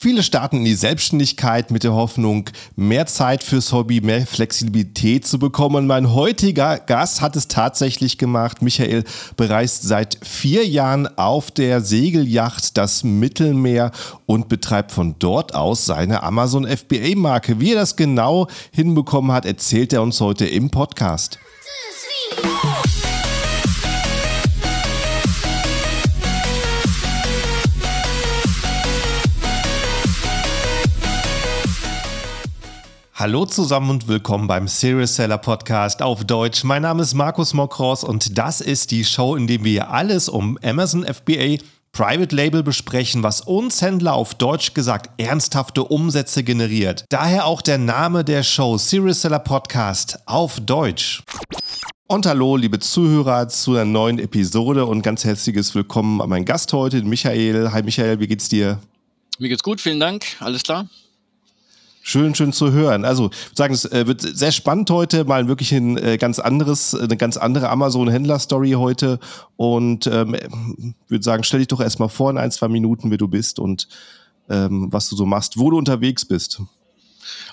Viele starten in die Selbstständigkeit mit der Hoffnung, mehr Zeit fürs Hobby, mehr Flexibilität zu bekommen. Mein heutiger Gast hat es tatsächlich gemacht. Michael bereist seit vier Jahren auf der Segelyacht das Mittelmeer und betreibt von dort aus seine Amazon FBA-Marke. Wie er das genau hinbekommen hat, erzählt er uns heute im Podcast. Hallo zusammen und willkommen beim Serious Seller Podcast auf Deutsch. Mein Name ist Markus Mokros und das ist die Show, in der wir alles um Amazon FBA Private Label besprechen, was uns Händler auf Deutsch gesagt ernsthafte Umsätze generiert. Daher auch der Name der Show Serious Seller Podcast auf Deutsch. Und hallo, liebe Zuhörer, zu einer neuen Episode und ganz herzliches Willkommen an meinen Gast heute, Michael. Hi Michael, wie geht's dir? Mir geht's gut, vielen Dank. Alles klar? Schön, schön zu hören. Also, ich sagen, es äh, wird sehr spannend heute, mal wirklich ein äh, ganz anderes, eine ganz andere Amazon-Händler-Story heute. Und ähm, würde sagen, stell dich doch erstmal vor in ein, zwei Minuten, wer du bist und ähm, was du so machst, wo du unterwegs bist.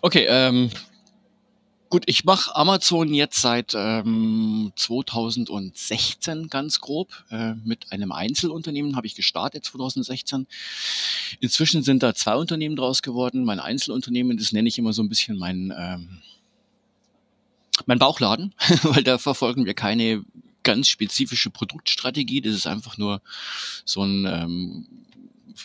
Okay, ähm, Gut, ich mache Amazon jetzt seit ähm, 2016 ganz grob. Äh, mit einem Einzelunternehmen habe ich gestartet 2016. Inzwischen sind da zwei Unternehmen draus geworden. Mein Einzelunternehmen, das nenne ich immer so ein bisschen mein, ähm, mein Bauchladen, weil da verfolgen wir keine ganz spezifische Produktstrategie. Das ist einfach nur so ein ähm,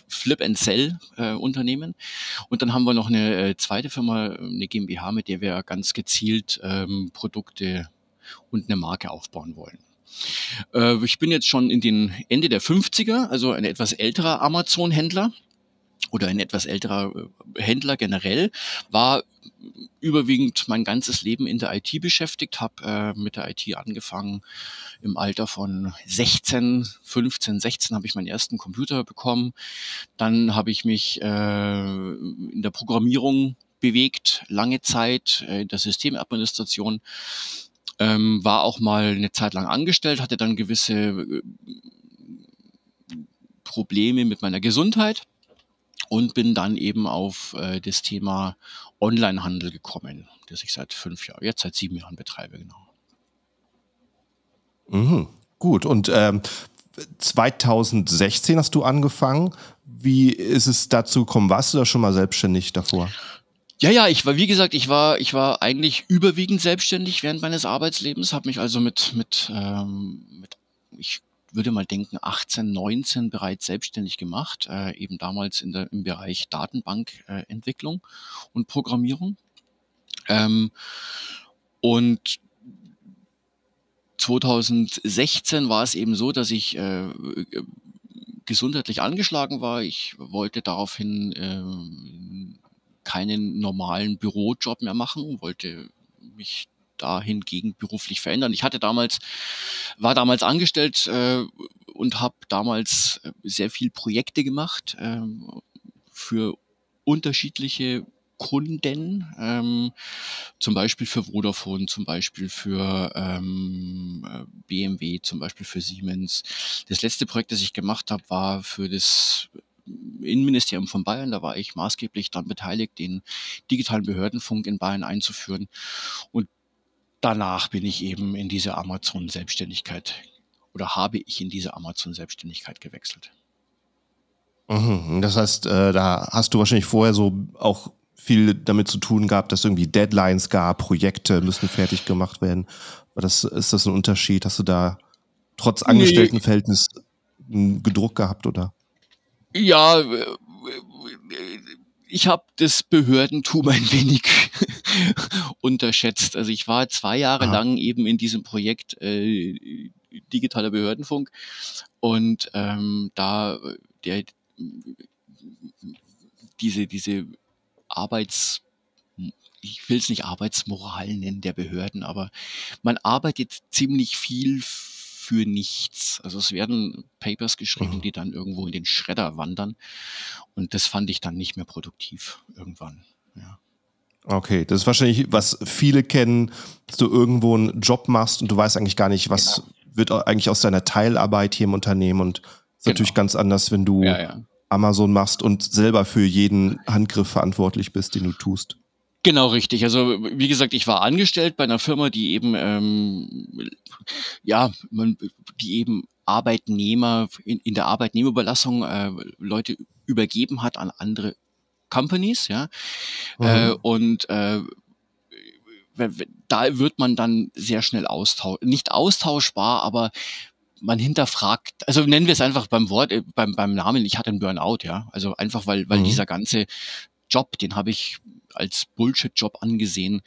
Flip-and-Sell-Unternehmen. Äh, und dann haben wir noch eine äh, zweite Firma, eine GmbH, mit der wir ganz gezielt ähm, Produkte und eine Marke aufbauen wollen. Äh, ich bin jetzt schon in den Ende der 50er, also ein etwas älterer Amazon-Händler oder ein etwas älterer äh, Händler generell, war überwiegend mein ganzes Leben in der IT beschäftigt, habe äh, mit der IT angefangen. Im Alter von 16, 15, 16 habe ich meinen ersten Computer bekommen. Dann habe ich mich äh, in der Programmierung bewegt, lange Zeit äh, in der Systemadministration. Ähm, war auch mal eine Zeit lang angestellt, hatte dann gewisse äh, Probleme mit meiner Gesundheit und bin dann eben auf äh, das Thema Onlinehandel gekommen, das ich seit fünf Jahren, jetzt seit sieben Jahren betreibe, genau. Mhm, gut, und ähm, 2016 hast du angefangen. Wie ist es dazu gekommen? Warst du da schon mal selbstständig davor? Ja, ja, ich war, wie gesagt, ich war, ich war eigentlich überwiegend selbstständig während meines Arbeitslebens, habe mich also mit, mit, ähm, mit ich würde mal denken, 18, 19 bereits selbstständig gemacht, äh, eben damals in der, im Bereich Datenbankentwicklung äh, und Programmierung. Ähm, und 2016 war es eben so, dass ich äh, gesundheitlich angeschlagen war. Ich wollte daraufhin äh, keinen normalen Bürojob mehr machen, wollte mich dahingegen beruflich verändern. Ich hatte damals, war damals angestellt äh, und habe damals äh, sehr viel Projekte gemacht äh, für unterschiedliche Kunden, ähm, zum Beispiel für Vodafone, zum Beispiel für ähm, BMW, zum Beispiel für Siemens. Das letzte Projekt, das ich gemacht habe, war für das Innenministerium von Bayern. Da war ich maßgeblich daran beteiligt, den digitalen Behördenfunk in Bayern einzuführen. Und danach bin ich eben in diese Amazon-Selbstständigkeit oder habe ich in diese Amazon-Selbstständigkeit gewechselt. Mhm. Das heißt, äh, da hast du wahrscheinlich vorher so auch viel damit zu tun gehabt, dass irgendwie Deadlines gab, Projekte müssen fertig gemacht werden. Das, ist das ein Unterschied? Hast du da trotz Angestelltenverhältnis nee. gedruckt gehabt oder? Ja, ich habe das Behördentum ein wenig unterschätzt. Also ich war zwei Jahre Aha. lang eben in diesem Projekt äh, digitaler Behördenfunk und ähm, da der diese diese Arbeits ich will es nicht Arbeitsmoral nennen der Behörden, aber man arbeitet ziemlich viel für nichts. Also es werden Papers geschrieben, mhm. die dann irgendwo in den Schredder wandern. Und das fand ich dann nicht mehr produktiv irgendwann. Ja. Okay, das ist wahrscheinlich, was viele kennen, dass du irgendwo einen Job machst und du weißt eigentlich gar nicht, was genau. wird eigentlich aus deiner Teilarbeit hier im Unternehmen und ist genau. natürlich ganz anders, wenn du ja, ja. Amazon machst und selber für jeden Handgriff verantwortlich bist, den du tust. Genau, richtig. Also wie gesagt, ich war angestellt bei einer Firma, die eben ähm, ja, man, die eben Arbeitnehmer in, in der Arbeitnehmerüberlassung äh, Leute übergeben hat an andere Companies, ja. Mhm. Äh, und äh, da wird man dann sehr schnell austausch, nicht austauschbar, aber man hinterfragt, also nennen wir es einfach beim Wort, äh, beim, beim Namen, ich hatte einen Burnout, ja. Also einfach, weil, weil mhm. dieser ganze Job, den habe ich als Bullshit-Job angesehen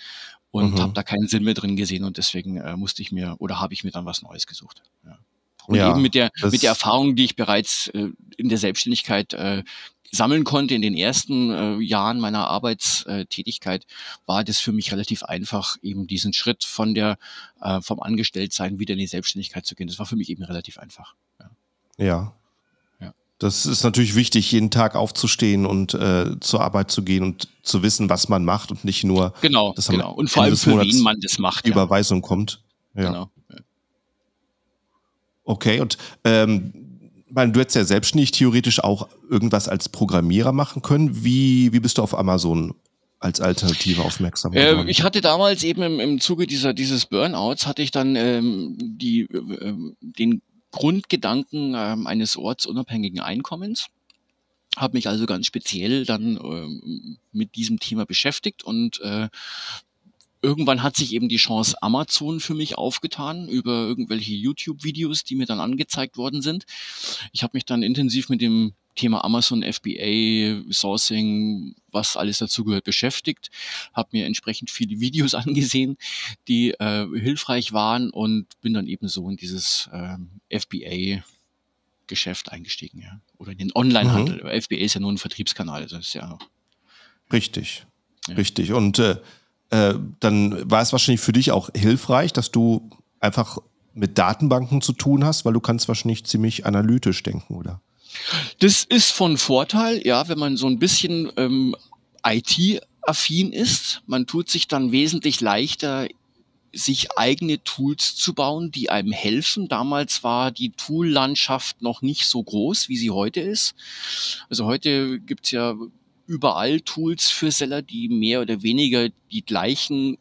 und mhm. habe da keinen Sinn mehr drin gesehen und deswegen äh, musste ich mir oder habe ich mir dann was Neues gesucht. Ja. Und ja, eben mit der mit der Erfahrung, die ich bereits äh, in der Selbstständigkeit äh, sammeln konnte in den ersten äh, Jahren meiner Arbeitstätigkeit, war das für mich relativ einfach, eben diesen Schritt von der äh, vom Angestelltsein wieder in die Selbstständigkeit zu gehen. Das war für mich eben relativ einfach. Ja. ja. Das ist natürlich wichtig, jeden Tag aufzustehen und äh, zur Arbeit zu gehen und zu wissen, was man macht und nicht nur, genau, dass genau. und vor allem für wen man das macht. Die ja. Überweisung kommt. Ja. Genau. Okay, und ähm, meine, du hättest ja selbstständig theoretisch auch irgendwas als Programmierer machen können. Wie, wie bist du auf Amazon als Alternative aufmerksam geworden? Äh, ich hatte damals eben im, im Zuge dieser, dieses Burnouts hatte ich dann ähm, die, äh, den Grundgedanken äh, eines ortsunabhängigen Einkommens. Habe mich also ganz speziell dann äh, mit diesem Thema beschäftigt und äh, irgendwann hat sich eben die Chance Amazon für mich aufgetan über irgendwelche YouTube-Videos, die mir dann angezeigt worden sind. Ich habe mich dann intensiv mit dem Thema Amazon FBA, Sourcing, was alles dazugehört, beschäftigt, habe mir entsprechend viele Videos angesehen, die äh, hilfreich waren und bin dann eben so in dieses äh, FBA Geschäft eingestiegen, ja. Oder in den Online-Handel. Mhm. FBA ist ja nur ein Vertriebskanal, das ist ja. Richtig. Ja. Richtig. Und äh, äh, dann war es wahrscheinlich für dich auch hilfreich, dass du einfach mit Datenbanken zu tun hast, weil du kannst wahrscheinlich ziemlich analytisch denken, oder? Das ist von Vorteil, ja, wenn man so ein bisschen ähm, IT-affin ist. Man tut sich dann wesentlich leichter, sich eigene Tools zu bauen, die einem helfen. Damals war die Tool-Landschaft noch nicht so groß, wie sie heute ist. Also heute gibt's ja überall Tools für Seller, die mehr oder weniger die gleichen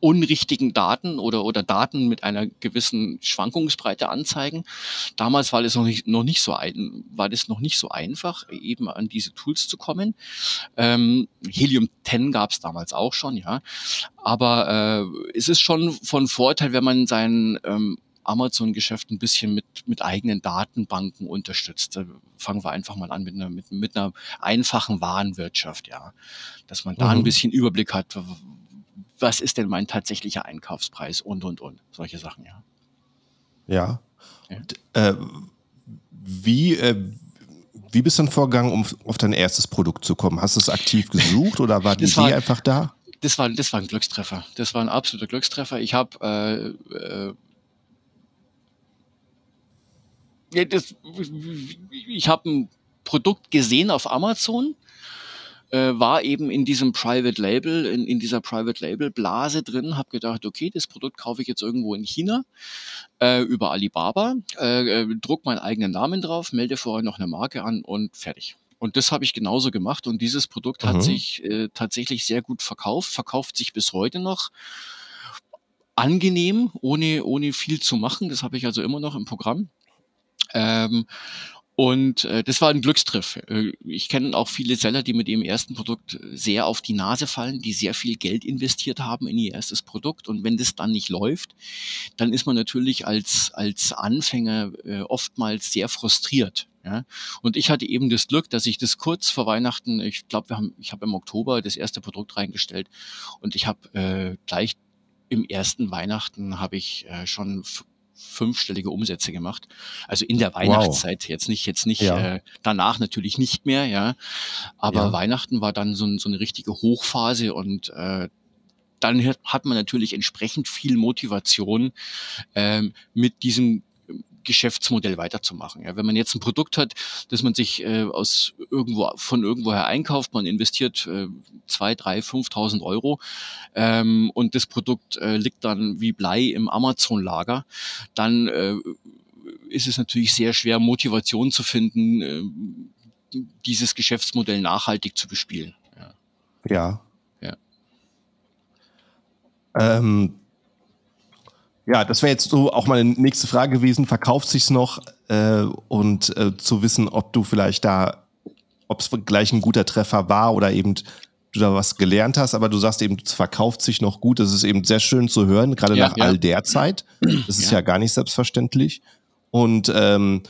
unrichtigen Daten oder, oder Daten mit einer gewissen Schwankungsbreite anzeigen. Damals war das noch nicht, noch nicht so ein, war das noch nicht so einfach, eben an diese Tools zu kommen. Ähm, Helium 10 gab es damals auch schon, ja. Aber äh, es ist schon von Vorteil, wenn man sein ähm, Amazon-Geschäft ein bisschen mit, mit eigenen Datenbanken unterstützt. Da fangen wir einfach mal an mit einer, mit, mit einer einfachen Warenwirtschaft, ja. Dass man da mhm. ein bisschen Überblick hat, was ist denn mein tatsächlicher Einkaufspreis und, und, und. Solche Sachen, ja. Ja. ja. Und, äh, wie, äh, wie bist du dann vorgegangen, um auf dein erstes Produkt zu kommen? Hast du es aktiv gesucht oder war die Idee war, einfach da? Das war, das war ein Glückstreffer. Das war ein absoluter Glückstreffer. Ich habe äh, äh, das, ich habe ein Produkt gesehen auf Amazon äh, war eben in diesem Private Label, in, in dieser Private Label Blase drin, habe gedacht, okay, das Produkt kaufe ich jetzt irgendwo in China äh, über Alibaba, äh, äh, druck meinen eigenen Namen drauf, melde vorher noch eine Marke an und fertig. Und das habe ich genauso gemacht und dieses Produkt mhm. hat sich äh, tatsächlich sehr gut verkauft, verkauft sich bis heute noch angenehm, ohne, ohne viel zu machen. Das habe ich also immer noch im Programm. Ähm, und äh, das war ein Glückstriff. Äh, ich kenne auch viele Seller, die mit ihrem ersten Produkt sehr auf die Nase fallen, die sehr viel Geld investiert haben in ihr erstes Produkt. Und wenn das dann nicht läuft, dann ist man natürlich als, als Anfänger äh, oftmals sehr frustriert. Ja? Und ich hatte eben das Glück, dass ich das kurz vor Weihnachten, ich glaube, wir haben, ich habe im Oktober das erste Produkt reingestellt und ich habe äh, gleich im ersten Weihnachten habe ich äh, schon fünfstellige Umsätze gemacht. Also in der Weihnachtszeit wow. jetzt nicht, jetzt nicht ja. äh, danach natürlich nicht mehr, ja. Aber ja. Weihnachten war dann so, so eine richtige Hochphase und äh, dann hat man natürlich entsprechend viel Motivation, ähm, mit diesem Geschäftsmodell weiterzumachen. Ja, wenn man jetzt ein Produkt hat, das man sich äh, aus irgendwo von irgendwoher einkauft, man investiert äh, zwei, drei, 5.000 Euro ähm, und das Produkt äh, liegt dann wie Blei im Amazon-Lager, dann äh, ist es natürlich sehr schwer, Motivation zu finden, äh, dieses Geschäftsmodell nachhaltig zu bespielen. Ja. Ja. ja. Ähm, ja, das wäre jetzt so auch meine nächste Frage gewesen. Verkauft sich's noch äh, und äh, zu wissen, ob du vielleicht da, ob es gleich ein guter Treffer war oder eben du da was gelernt hast, aber du sagst eben, es verkauft sich noch gut. Das ist eben sehr schön zu hören, gerade ja, nach ja. all der Zeit. Das ist ja. ja gar nicht selbstverständlich. Und ähm,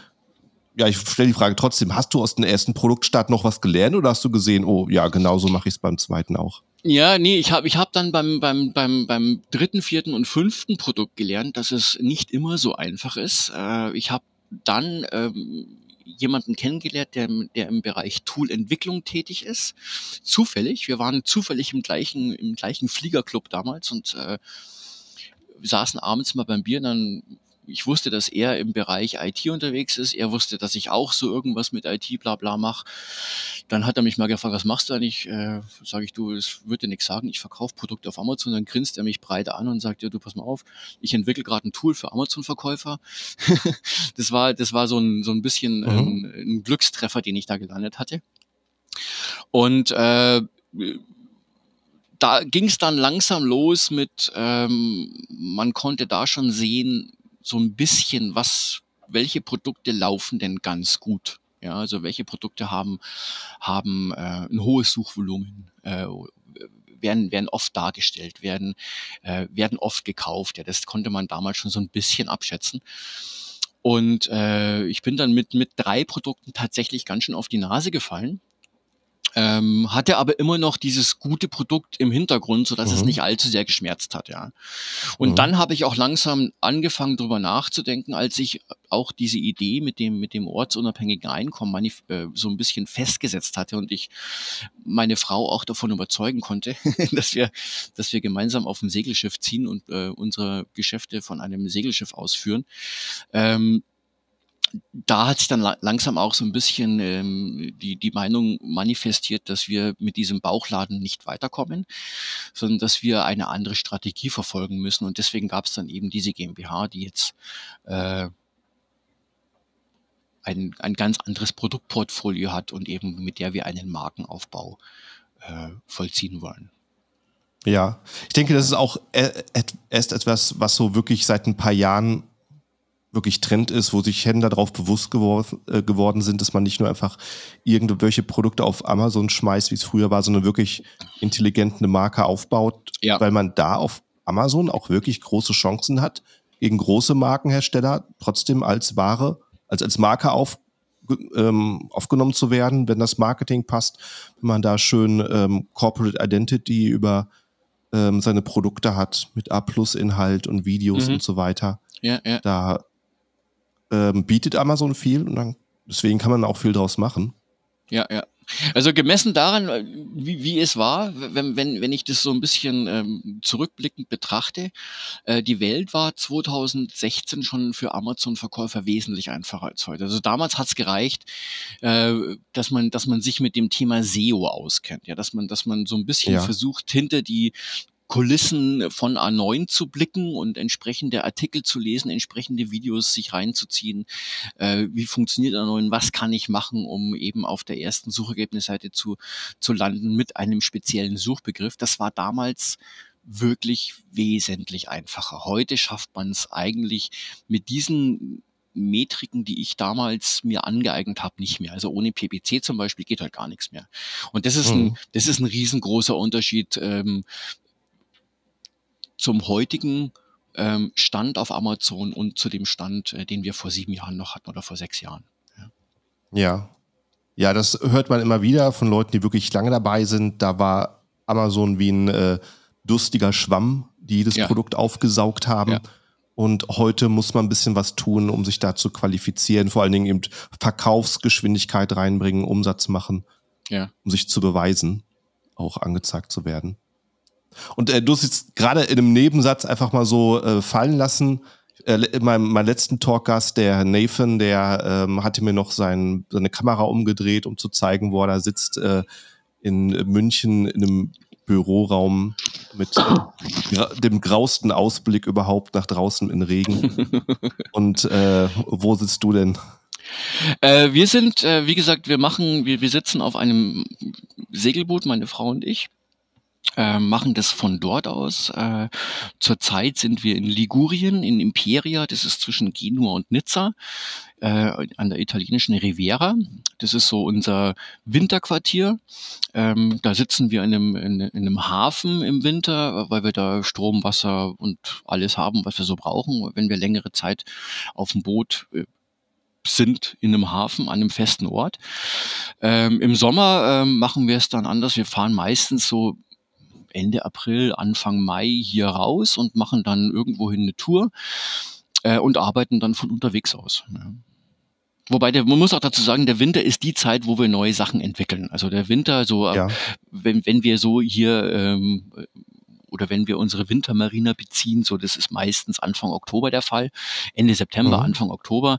ja, ich stelle die Frage trotzdem, hast du aus dem ersten Produktstart noch was gelernt oder hast du gesehen, oh ja, genauso mache ich es beim zweiten auch? Ja, nee, ich habe ich hab dann beim, beim, beim, beim dritten, vierten und fünften Produkt gelernt, dass es nicht immer so einfach ist. Äh, ich habe dann ähm, jemanden kennengelernt, der, der im Bereich Toolentwicklung tätig ist. Zufällig. Wir waren zufällig im gleichen, im gleichen Fliegerclub damals und äh, saßen abends mal beim Bier, dann ich wusste, dass er im Bereich IT unterwegs ist. Er wusste, dass ich auch so irgendwas mit IT bla bla mache. Dann hat er mich mal gefragt, was machst du eigentlich? Äh, Sage ich, du, das würde dir nichts sagen. Ich verkaufe Produkte auf Amazon. Dann grinst er mich breit an und sagt, ja, du pass mal auf, ich entwickle gerade ein Tool für Amazon-Verkäufer. das war, das war so ein, so ein bisschen mhm. ähm, ein Glückstreffer, den ich da gelandet hatte. Und äh, da ging es dann langsam los mit, ähm, man konnte da schon sehen, so ein bisschen, was, welche Produkte laufen denn ganz gut? Ja, also welche Produkte haben, haben äh, ein hohes Suchvolumen, äh, werden, werden oft dargestellt, werden, äh, werden oft gekauft. Ja, das konnte man damals schon so ein bisschen abschätzen. Und äh, ich bin dann mit, mit drei Produkten tatsächlich ganz schön auf die Nase gefallen ähm, hatte aber immer noch dieses gute Produkt im Hintergrund, so dass mhm. es nicht allzu sehr geschmerzt hat, ja. Und mhm. dann habe ich auch langsam angefangen, darüber nachzudenken, als ich auch diese Idee mit dem mit dem ortsunabhängigen Einkommen äh, so ein bisschen festgesetzt hatte und ich meine Frau auch davon überzeugen konnte, dass wir dass wir gemeinsam auf ein Segelschiff ziehen und äh, unsere Geschäfte von einem Segelschiff ausführen. Ähm, da hat sich dann langsam auch so ein bisschen ähm, die, die Meinung manifestiert, dass wir mit diesem Bauchladen nicht weiterkommen, sondern dass wir eine andere Strategie verfolgen müssen. Und deswegen gab es dann eben diese GmbH, die jetzt äh, ein, ein ganz anderes Produktportfolio hat und eben mit der wir einen Markenaufbau äh, vollziehen wollen. Ja, ich denke, das ist auch e-, erst etwas, was so wirklich seit ein paar Jahren wirklich Trend ist, wo sich Händler darauf bewusst gewor äh, geworden sind, dass man nicht nur einfach irgendwelche Produkte auf Amazon schmeißt, wie es früher war, sondern wirklich intelligent eine Marke aufbaut, ja. weil man da auf Amazon auch wirklich große Chancen hat, gegen große Markenhersteller trotzdem als Ware, als als Marke auf, ähm, aufgenommen zu werden, wenn das Marketing passt, wenn man da schön ähm, Corporate Identity über ähm, seine Produkte hat mit A-Plus-Inhalt und Videos mhm. und so weiter. Ja, ja. Da ähm, bietet Amazon viel und dann, deswegen kann man auch viel draus machen. Ja, ja. Also gemessen daran, äh, wie, wie es war, wenn, wenn, wenn ich das so ein bisschen ähm, zurückblickend betrachte, äh, die Welt war 2016 schon für Amazon-Verkäufer wesentlich einfacher als heute. Also damals hat es gereicht, äh, dass man, dass man sich mit dem Thema SEO auskennt, ja, dass man, dass man so ein bisschen ja. versucht, hinter die Kulissen von A9 zu blicken und entsprechende Artikel zu lesen, entsprechende Videos sich reinzuziehen. Äh, wie funktioniert A9? Was kann ich machen, um eben auf der ersten Suchergebnisseite zu, zu landen mit einem speziellen Suchbegriff? Das war damals wirklich wesentlich einfacher. Heute schafft man es eigentlich mit diesen Metriken, die ich damals mir angeeignet habe, nicht mehr. Also ohne PPC zum Beispiel geht halt gar nichts mehr. Und das ist ein, mhm. das ist ein riesengroßer Unterschied ähm, zum heutigen ähm, Stand auf Amazon und zu dem Stand, äh, den wir vor sieben Jahren noch hatten oder vor sechs Jahren. Ja. ja. Ja, das hört man immer wieder von Leuten, die wirklich lange dabei sind. Da war Amazon wie ein äh, durstiger Schwamm, die jedes ja. Produkt aufgesaugt haben. Ja. Und heute muss man ein bisschen was tun, um sich da zu qualifizieren. Vor allen Dingen eben Verkaufsgeschwindigkeit reinbringen, Umsatz machen, ja. um sich zu beweisen, auch angezeigt zu werden. Und äh, du hast jetzt gerade in einem Nebensatz einfach mal so äh, fallen lassen. Äh, in meinem, meinem letzten Talkgast, der Nathan, der ähm, hatte mir noch sein, seine Kamera umgedreht, um zu zeigen, wo er da sitzt äh, in München in einem Büroraum mit dem grausten Ausblick überhaupt nach draußen in Regen. Und äh, wo sitzt du denn? Äh, wir sind, äh, wie gesagt, wir machen, wir, wir sitzen auf einem Segelboot, meine Frau und ich. Äh, machen das von dort aus. Äh, zurzeit sind wir in Ligurien, in Imperia, das ist zwischen Genua und Nizza, äh, an der italienischen Riviera. Das ist so unser Winterquartier. Ähm, da sitzen wir in einem, in, in einem Hafen im Winter, weil wir da Strom, Wasser und alles haben, was wir so brauchen. Wenn wir längere Zeit auf dem Boot äh, sind in einem Hafen, an einem festen Ort. Ähm, Im Sommer ähm, machen wir es dann anders. Wir fahren meistens so Ende April, Anfang Mai hier raus und machen dann irgendwohin eine Tour äh, und arbeiten dann von unterwegs aus. Ja. Wobei der, man muss auch dazu sagen, der Winter ist die Zeit, wo wir neue Sachen entwickeln. Also der Winter, so ja. wenn, wenn wir so hier ähm, oder wenn wir unsere Wintermarina beziehen, so das ist meistens Anfang Oktober der Fall, Ende September, mhm. Anfang Oktober,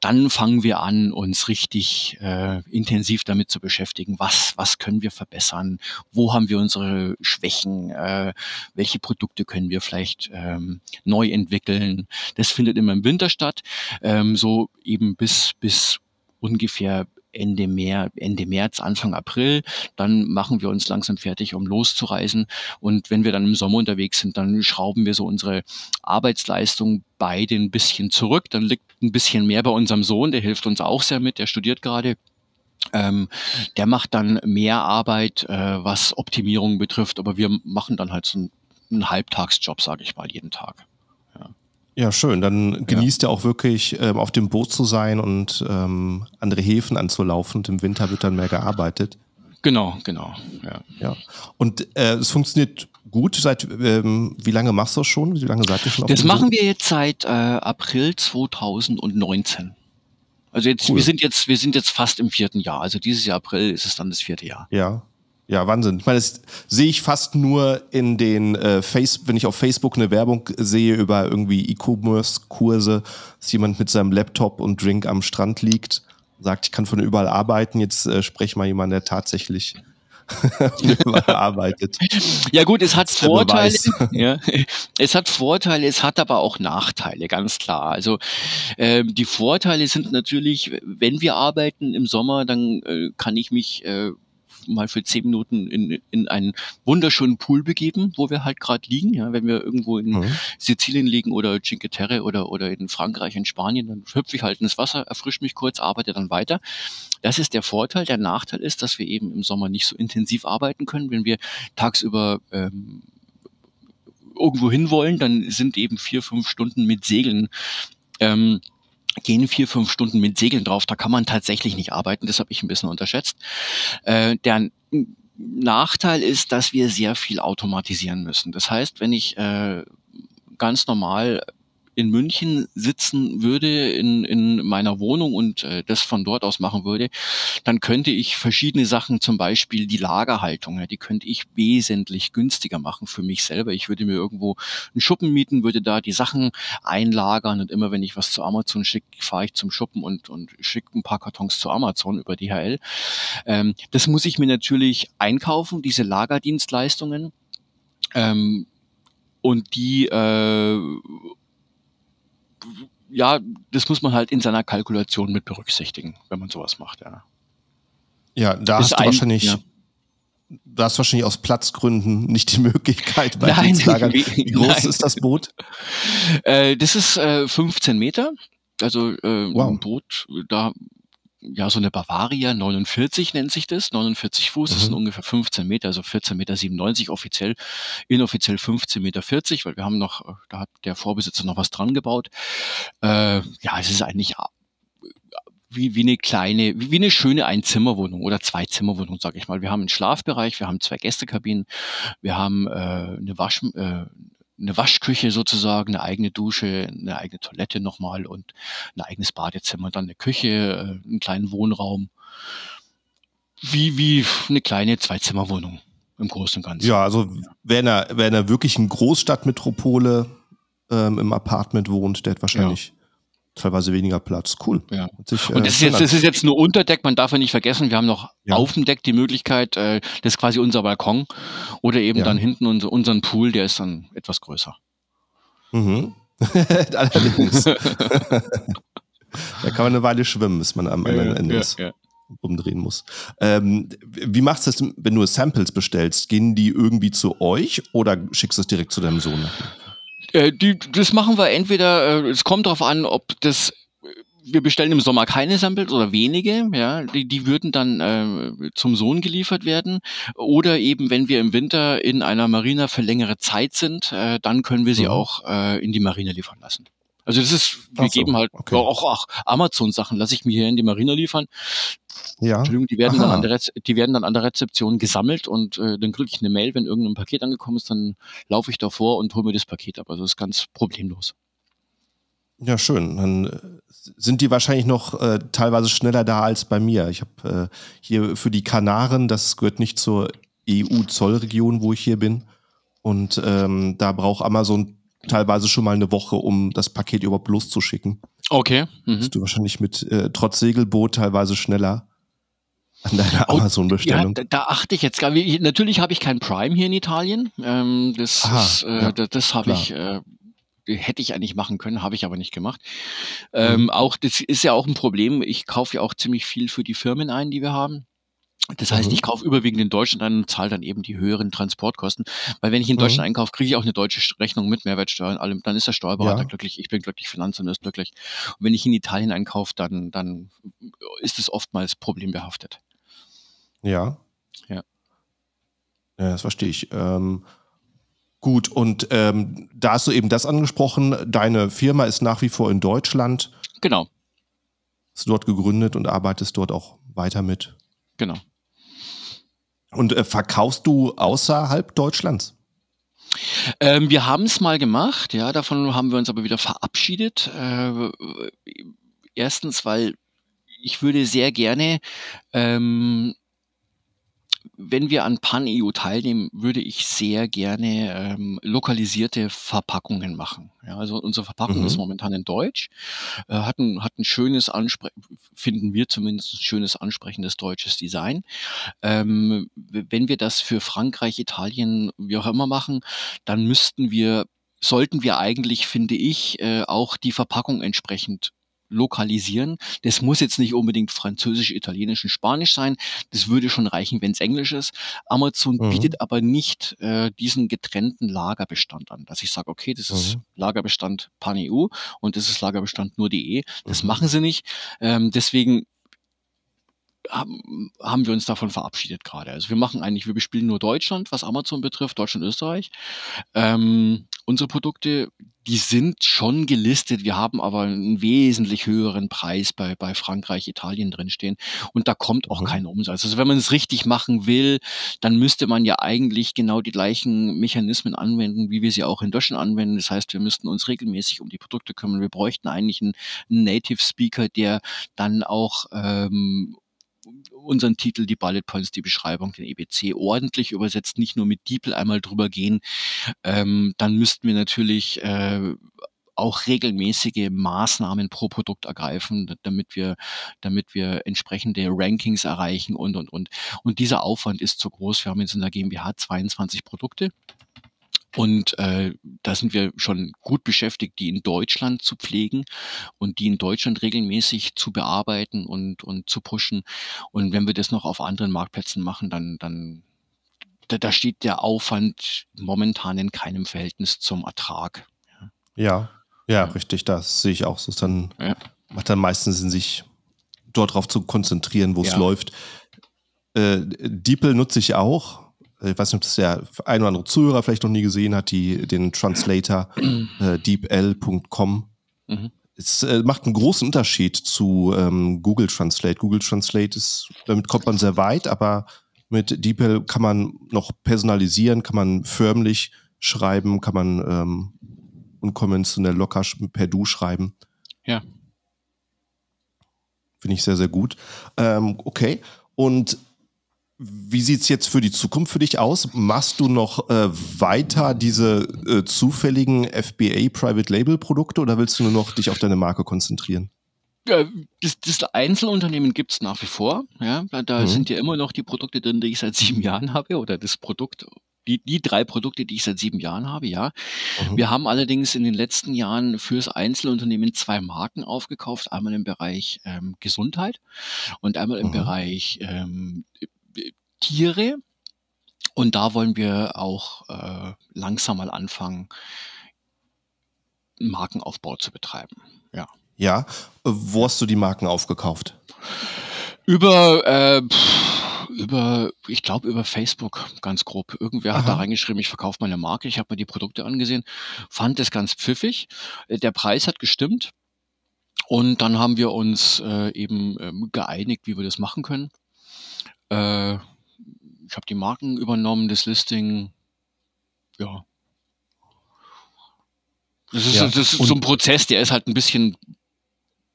dann fangen wir an, uns richtig äh, intensiv damit zu beschäftigen, was, was können wir verbessern, wo haben wir unsere Schwächen, äh, welche Produkte können wir vielleicht ähm, neu entwickeln. Das findet immer im Winter statt, ähm, so eben bis, bis ungefähr Ende, März, Ende März, Anfang April. Dann machen wir uns langsam fertig, um loszureisen. Und wenn wir dann im Sommer unterwegs sind, dann schrauben wir so unsere Arbeitsleistung beide ein bisschen zurück. Dann liegt ein bisschen mehr bei unserem Sohn, der hilft uns auch sehr mit, der studiert gerade. Ähm, der macht dann mehr Arbeit, äh, was Optimierung betrifft, aber wir machen dann halt so einen Halbtagsjob, sage ich mal, jeden Tag. Ja, schön. Dann genießt ja. ihr auch wirklich ähm, auf dem Boot zu sein und ähm, andere Häfen anzulaufen. Und im Winter wird dann mehr gearbeitet. Genau, genau. Ja. ja. Und äh, es funktioniert gut. Seit ähm, wie lange machst du das schon? Wie lange seid ihr schon auf Das machen Boot? wir jetzt seit äh, April 2019. Also jetzt, cool. wir sind jetzt, wir sind jetzt fast im vierten Jahr. Also dieses Jahr April ist es dann das vierte Jahr. Ja. Ja, Wahnsinn. Ich meine, das sehe ich fast nur in den äh, Face, wenn ich auf Facebook eine Werbung sehe über irgendwie E-Commerce-Kurse, dass jemand mit seinem Laptop und Drink am Strand liegt, sagt, ich kann von überall arbeiten. Jetzt äh, spreche mal jemand, der tatsächlich überall arbeitet. Ja gut, es hat Vorteile. Ja, es hat Vorteile, es hat aber auch Nachteile, ganz klar. Also äh, die Vorteile sind natürlich, wenn wir arbeiten im Sommer, dann äh, kann ich mich äh, mal für zehn Minuten in, in einen wunderschönen Pool begeben, wo wir halt gerade liegen. Ja, wenn wir irgendwo in mhm. Sizilien liegen oder Cinque Terre oder, oder in Frankreich, in Spanien, dann hüpfe ich halt ins Wasser, erfrische mich kurz, arbeite dann weiter. Das ist der Vorteil. Der Nachteil ist, dass wir eben im Sommer nicht so intensiv arbeiten können. Wenn wir tagsüber ähm, irgendwo hin wollen, dann sind eben vier, fünf Stunden mit Segeln ähm, gehen vier, fünf Stunden mit Segeln drauf. Da kann man tatsächlich nicht arbeiten. Das habe ich ein bisschen unterschätzt. Äh, der Nachteil ist, dass wir sehr viel automatisieren müssen. Das heißt, wenn ich äh, ganz normal in München sitzen würde in, in meiner Wohnung und äh, das von dort aus machen würde, dann könnte ich verschiedene Sachen, zum Beispiel die Lagerhaltung, ja, die könnte ich wesentlich günstiger machen für mich selber. Ich würde mir irgendwo einen Schuppen mieten, würde da die Sachen einlagern und immer wenn ich was zu Amazon schicke, fahre ich zum Schuppen und, und schicke ein paar Kartons zu Amazon über DHL. Ähm, das muss ich mir natürlich einkaufen, diese Lagerdienstleistungen. Ähm, und die äh, ja, das muss man halt in seiner Kalkulation mit berücksichtigen, wenn man sowas macht, ja. Ja, da ist hast du ein, wahrscheinlich, ja. da hast du wahrscheinlich aus Platzgründen nicht die Möglichkeit bei nein. Wie, wie groß nein. ist das Boot? Äh, das ist äh, 15 Meter. Also äh, wow. ein Boot, da ja, so eine Bavaria 49 nennt sich das. 49 Fuß, das sind mhm. ungefähr 15 Meter, also 14,97 Meter offiziell, inoffiziell 15,40 Meter, weil wir haben noch, äh, da hat der Vorbesitzer noch was dran gebaut. Äh, ja, es ist eigentlich äh, wie, wie eine kleine, wie, wie eine schöne Einzimmerwohnung oder Zwei-Zimmerwohnung, sage ich mal. Wir haben einen Schlafbereich, wir haben zwei Gästekabinen, wir haben äh, eine Wasch, äh, eine Waschküche sozusagen, eine eigene Dusche, eine eigene Toilette nochmal und ein eigenes Badezimmer, dann eine Küche, äh, einen kleinen Wohnraum. Wie, wie eine kleine Zweizimmerwohnung im Großen und Ganzen. Ja, also wer in einer, wer wirklich in Großstadtmetropole ähm, im Apartment wohnt, der hat wahrscheinlich teilweise weniger Platz. Cool. Ja. Sich, und das, ist jetzt, das ist jetzt nur Unterdeck, man darf ja nicht vergessen, wir haben noch ja. auf dem Deck die Möglichkeit, äh, das ist quasi unser Balkon oder eben ja. dann hinten unser, unseren Pool, der ist dann etwas größer. Mhm. Allerdings. da kann man eine Weile schwimmen, bis man am anderen Ende ist. Umdrehen muss. Ähm, wie machst du das, wenn du Samples bestellst? Gehen die irgendwie zu euch oder schickst du es direkt zu deinem Sohn? Äh, die, das machen wir entweder, äh, es kommt darauf an, ob das wir bestellen im Sommer keine Samples oder wenige, ja, die, die würden dann äh, zum Sohn geliefert werden. Oder eben, wenn wir im Winter in einer Marina für längere Zeit sind, äh, dann können wir sie mhm. auch äh, in die Marine liefern lassen. Also das ist, wir so, geben halt okay. auch, auch Amazon-Sachen, lasse ich mir hier in die Marina liefern. Ja. Entschuldigung, die werden, dann an der die werden dann an der Rezeption gesammelt und äh, dann kriege ich eine Mail, wenn irgendein Paket angekommen ist, dann laufe ich davor und hole mir das Paket ab. Also das ist ganz problemlos. Ja, schön. Dann äh, sind die wahrscheinlich noch äh, teilweise schneller da als bei mir. Ich habe äh, hier für die Kanaren, das gehört nicht zur EU-Zollregion, wo ich hier bin. Und ähm, da braucht Amazon teilweise schon mal eine Woche, um das Paket überhaupt loszuschicken. Okay. Mhm. Bist du wahrscheinlich mit äh, trotz Segelboot teilweise schneller an deiner oh, Amazon-Bestellung. Ja, da, da, achte ich jetzt gar nicht. Natürlich habe ich kein Prime hier in Italien. Ähm, das Aha, ist, äh, ja, das, das habe ich. Äh, hätte ich eigentlich machen können, habe ich aber nicht gemacht. Ähm, mhm. Auch das ist ja auch ein Problem. Ich kaufe ja auch ziemlich viel für die Firmen ein, die wir haben. Das heißt, mhm. ich kaufe überwiegend in Deutschland ein und zahle dann eben die höheren Transportkosten. Weil wenn ich in Deutschland mhm. einkaufe, kriege ich auch eine deutsche Rechnung mit Mehrwertsteuer und allem. Dann ist der Steuerberater ja. glücklich, ich bin glücklich, Finanzamt ist glücklich. Und wenn ich in Italien einkaufe, dann, dann ist es oftmals problembehaftet. Ja. Ja. Ja, das verstehe ich. Ähm, gut, und ähm, da hast du eben das angesprochen, deine Firma ist nach wie vor in Deutschland. Genau. Ist dort gegründet und arbeitest dort auch weiter mit. Genau. Und äh, verkaufst du außerhalb Deutschlands? Ähm, wir haben es mal gemacht, ja, davon haben wir uns aber wieder verabschiedet. Äh, erstens, weil ich würde sehr gerne ähm, wenn wir an Pan-EU teilnehmen, würde ich sehr gerne ähm, lokalisierte Verpackungen machen. Ja, also unsere Verpackung mhm. ist momentan in Deutsch, äh, hat, ein, hat ein schönes, Anspre finden wir zumindest ein schönes, ansprechendes deutsches Design. Ähm, wenn wir das für Frankreich, Italien, wie auch immer machen, dann müssten wir sollten wir eigentlich, finde ich, äh, auch die Verpackung entsprechend lokalisieren. Das muss jetzt nicht unbedingt Französisch, Italienisch und Spanisch sein. Das würde schon reichen, wenn es Englisch ist. Amazon mhm. bietet aber nicht äh, diesen getrennten Lagerbestand an, dass ich sage, okay, das ist mhm. Lagerbestand Pan-EU und das ist Lagerbestand nur DE. Das mhm. machen sie nicht. Ähm, deswegen haben, haben wir uns davon verabschiedet gerade. Also wir machen eigentlich, wir bespielen nur Deutschland, was Amazon betrifft, Deutschland, Österreich. Ähm, unsere Produkte, die sind schon gelistet, wir haben aber einen wesentlich höheren Preis bei, bei Frankreich, Italien drinstehen und da kommt auch mhm. kein Umsatz. Also wenn man es richtig machen will, dann müsste man ja eigentlich genau die gleichen Mechanismen anwenden, wie wir sie auch in Deutschland anwenden. Das heißt, wir müssten uns regelmäßig um die Produkte kümmern. Wir bräuchten eigentlich einen, einen Native Speaker, der dann auch ähm, unseren Titel, die Bullet Points, die Beschreibung, den EBC ordentlich übersetzt, nicht nur mit DeepL einmal drüber gehen, ähm, dann müssten wir natürlich äh, auch regelmäßige Maßnahmen pro Produkt ergreifen, damit wir, damit wir entsprechende Rankings erreichen und, und, und. Und dieser Aufwand ist zu groß. Wir haben jetzt in der GmbH 22 Produkte. Und äh, da sind wir schon gut beschäftigt, die in Deutschland zu pflegen und die in Deutschland regelmäßig zu bearbeiten und, und zu pushen. Und wenn wir das noch auf anderen Marktplätzen machen, dann, dann da, da steht der Aufwand momentan in keinem Verhältnis zum Ertrag. Ja, ja, ja richtig, das sehe ich auch. So dann ja. macht dann meistens Sinn, sich dort drauf zu konzentrieren, wo es ja. läuft. Äh, DeepL nutze ich auch ich weiß nicht, ob das der ein oder andere Zuhörer vielleicht noch nie gesehen hat, die, den Translator äh, deepl.com. Mhm. Es äh, macht einen großen Unterschied zu ähm, Google Translate. Google Translate ist, damit kommt man sehr weit, aber mit DeepL kann man noch personalisieren, kann man förmlich schreiben, kann man ähm, unkonventionell locker per Du schreiben. Ja. Finde ich sehr, sehr gut. Ähm, okay. Und Wie sieht's jetzt für die Zukunft für dich aus? Machst du noch äh, weiter diese äh, zufälligen FBA Private Label Produkte oder willst du nur noch dich auf deine Marke konzentrieren? Das, das Einzelunternehmen gibt's nach wie vor. Ja, da, da Mhm. sind ja immer noch die Produkte drin, die ich seit sieben Jahren habe oder das Produkt, die, die drei Produkte, die ich seit sieben Jahren habe, ja. Mhm. Wir haben allerdings in den letzten Jahren fürs Einzelunternehmen zwei Marken aufgekauft. Einmal im Bereich ähm, Gesundheit und einmal im Mhm. Bereich ähm, äh, Tiere. Und da wollen wir auch äh, langsam mal anfangen, Markenaufbau zu betreiben. Ja. Ja. Wo hast du die Marken aufgekauft? Über, äh, über, ich glaube über Facebook, ganz grob. Irgendwer hat da Aha. reingeschrieben, ich verkaufe meine Marke. Ich habe mir die Produkte angesehen, fand es ganz pfiffig. Äh, Der Preis hat gestimmt. Und dann haben wir uns äh, eben ähm, geeinigt, wie wir das machen können. Äh, ich habe die Marken übernommen, das Listing, ja. Das ist, Ja. das ist so Und ein Prozess, der ist halt ein bisschen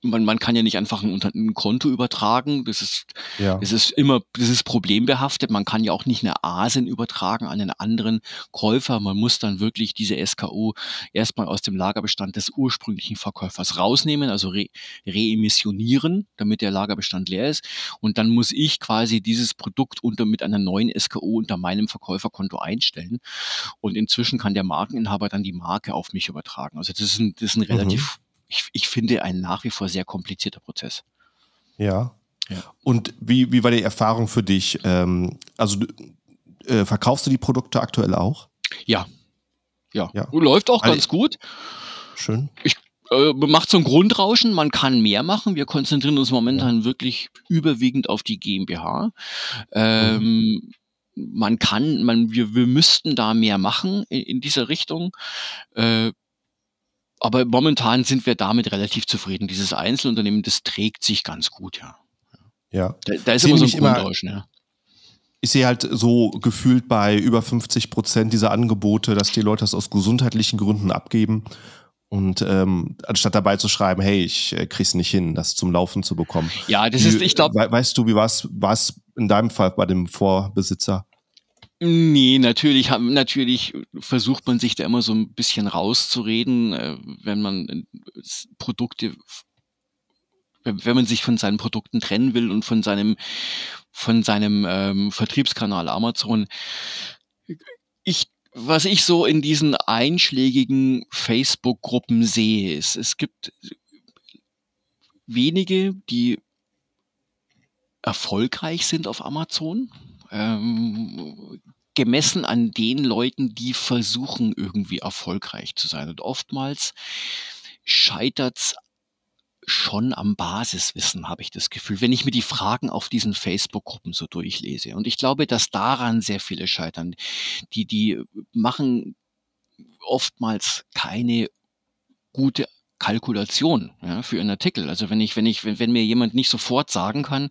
man, man kann ja nicht einfach ein, ein Konto übertragen. Das ist, ja. es ist immer, das ist problembehaftet. Man kann ja auch nicht eine ASIN übertragen an einen anderen Käufer. Man muss dann wirklich diese SKU erstmal aus dem Lagerbestand des ursprünglichen Verkäufers rausnehmen, also re reemissionieren, damit der Lagerbestand leer ist. Und dann muss ich quasi dieses Produkt unter, mit einer neuen SKU unter meinem Verkäuferkonto einstellen. Und inzwischen kann der Markeninhaber dann die Marke auf mich übertragen. Also das ist ein, das ist ein Mhm. Ich, ich finde, ein nach wie vor sehr komplizierter Prozess. Ja. Ja. Und wie, wie war die Erfahrung für dich? Ähm, also äh, verkaufst du die Produkte aktuell auch? Ja, ja. Ja. Läuft auch Also- ganz gut. Schön. Äh, macht so ein Grundrauschen, man kann mehr machen. Wir konzentrieren uns momentan wirklich überwiegend auf die GmbH. Ähm, Man kann, man, wir, wir müssten da mehr machen in, in dieser Richtung. Äh, aber momentan sind wir damit relativ zufrieden. Dieses Einzelunternehmen, das trägt sich ganz gut, ja. Ja. Da, da ist Sehe immer so ein Grundrauschen, ja. Ich sehe halt so gefühlt bei über 50 Prozent dieser Angebote, dass die Leute das aus gesundheitlichen Gründen abgeben. Und ähm, anstatt dabei zu schreiben, hey, ich äh, krieg's nicht hin, das zum Laufen zu bekommen. Ja, das ist, ich glaube, we weißt du, wie war es in deinem Fall bei dem Vorbesitzer? Nee, natürlich, haben- natürlich versucht man sich da immer so ein bisschen rauszureden, äh, wenn man äh, Produkte, wenn wenn man sich von seinen Produkten trennen will und von seinem, von seinem ähm, Vertriebskanal Amazon. Ich, was ich so in diesen einschlägigen Facebook-Gruppen sehe, ist, es gibt wenige, die erfolgreich sind auf Amazon. Ähm, gemessen an den Leuten, die versuchen, irgendwie erfolgreich zu sein. Und oftmals scheitert's schon am Basiswissen, habe ich das Gefühl, wenn ich mir die Fragen auf diesen Facebook-Gruppen so durchlese. Und ich glaube, dass daran sehr viele scheitern. Die, die machen oftmals keine gute Kalkulation ja, für ihren Artikel. Also wenn ich, wenn ich, wenn, wenn mir jemand nicht sofort sagen kann,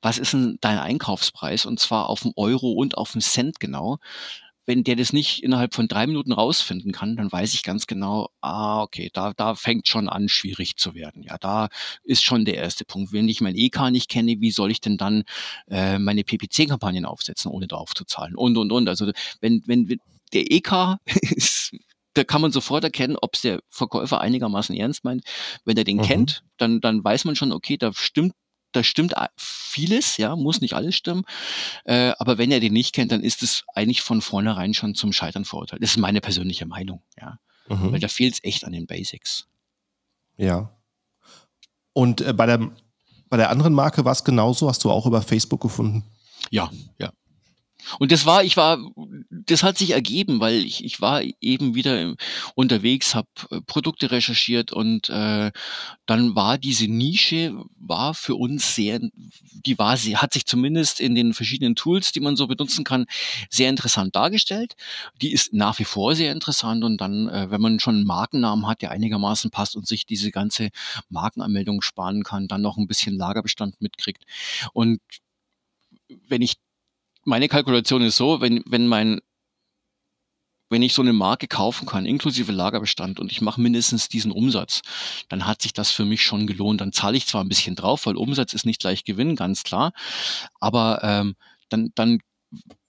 was ist denn dein Einkaufspreis und zwar auf den Euro und auf den Cent genau, wenn der das nicht innerhalb von drei Minuten rausfinden kann, dann weiß ich ganz genau, ah, okay, da, da fängt schon an, schwierig zu werden. Ja, da ist schon der erste Punkt. Wenn ich mein EK nicht kenne, wie soll ich denn dann äh, meine PPC-Kampagnen aufsetzen, ohne drauf zu zahlen? Und, und, und. Also wenn, wenn wenn der EK ist, da kann man sofort erkennen, ob es der Verkäufer einigermaßen ernst meint. Wenn er den Mhm. kennt, dann, dann weiß man schon, okay, da stimmt da stimmt vieles, ja, muss nicht alles stimmen. Äh, aber wenn er den nicht kennt, dann ist es eigentlich von vornherein schon zum Scheitern verurteilt. Das ist meine persönliche Meinung, ja. Weil Mhm. da fehlt es echt an den Basics. Ja. Und äh, bei, der, bei der anderen Marke war es genauso, hast du auch über Facebook gefunden? Ja, ja. Und das war, ich war, das hat sich ergeben, weil ich, ich war eben wieder unterwegs, habe Produkte recherchiert und äh, dann war diese Nische, war für uns sehr, die war, sie hat sich zumindest in den verschiedenen Tools, die man so benutzen kann, sehr interessant dargestellt. Die ist nach wie vor sehr interessant und dann, äh, wenn man schon einen Markennamen hat, der einigermaßen passt und sich diese ganze Markenanmeldung sparen kann, dann noch ein bisschen Lagerbestand mitkriegt. Und wenn ich meine Kalkulation ist so, wenn, wenn mein, wenn ich so eine Marke kaufen kann, inklusive Lagerbestand und ich mache mindestens diesen Umsatz, dann hat sich das für mich schon gelohnt. Dann zahle ich zwar ein bisschen drauf, weil Umsatz ist nicht gleich Gewinn, ganz klar. Aber ähm, dann, dann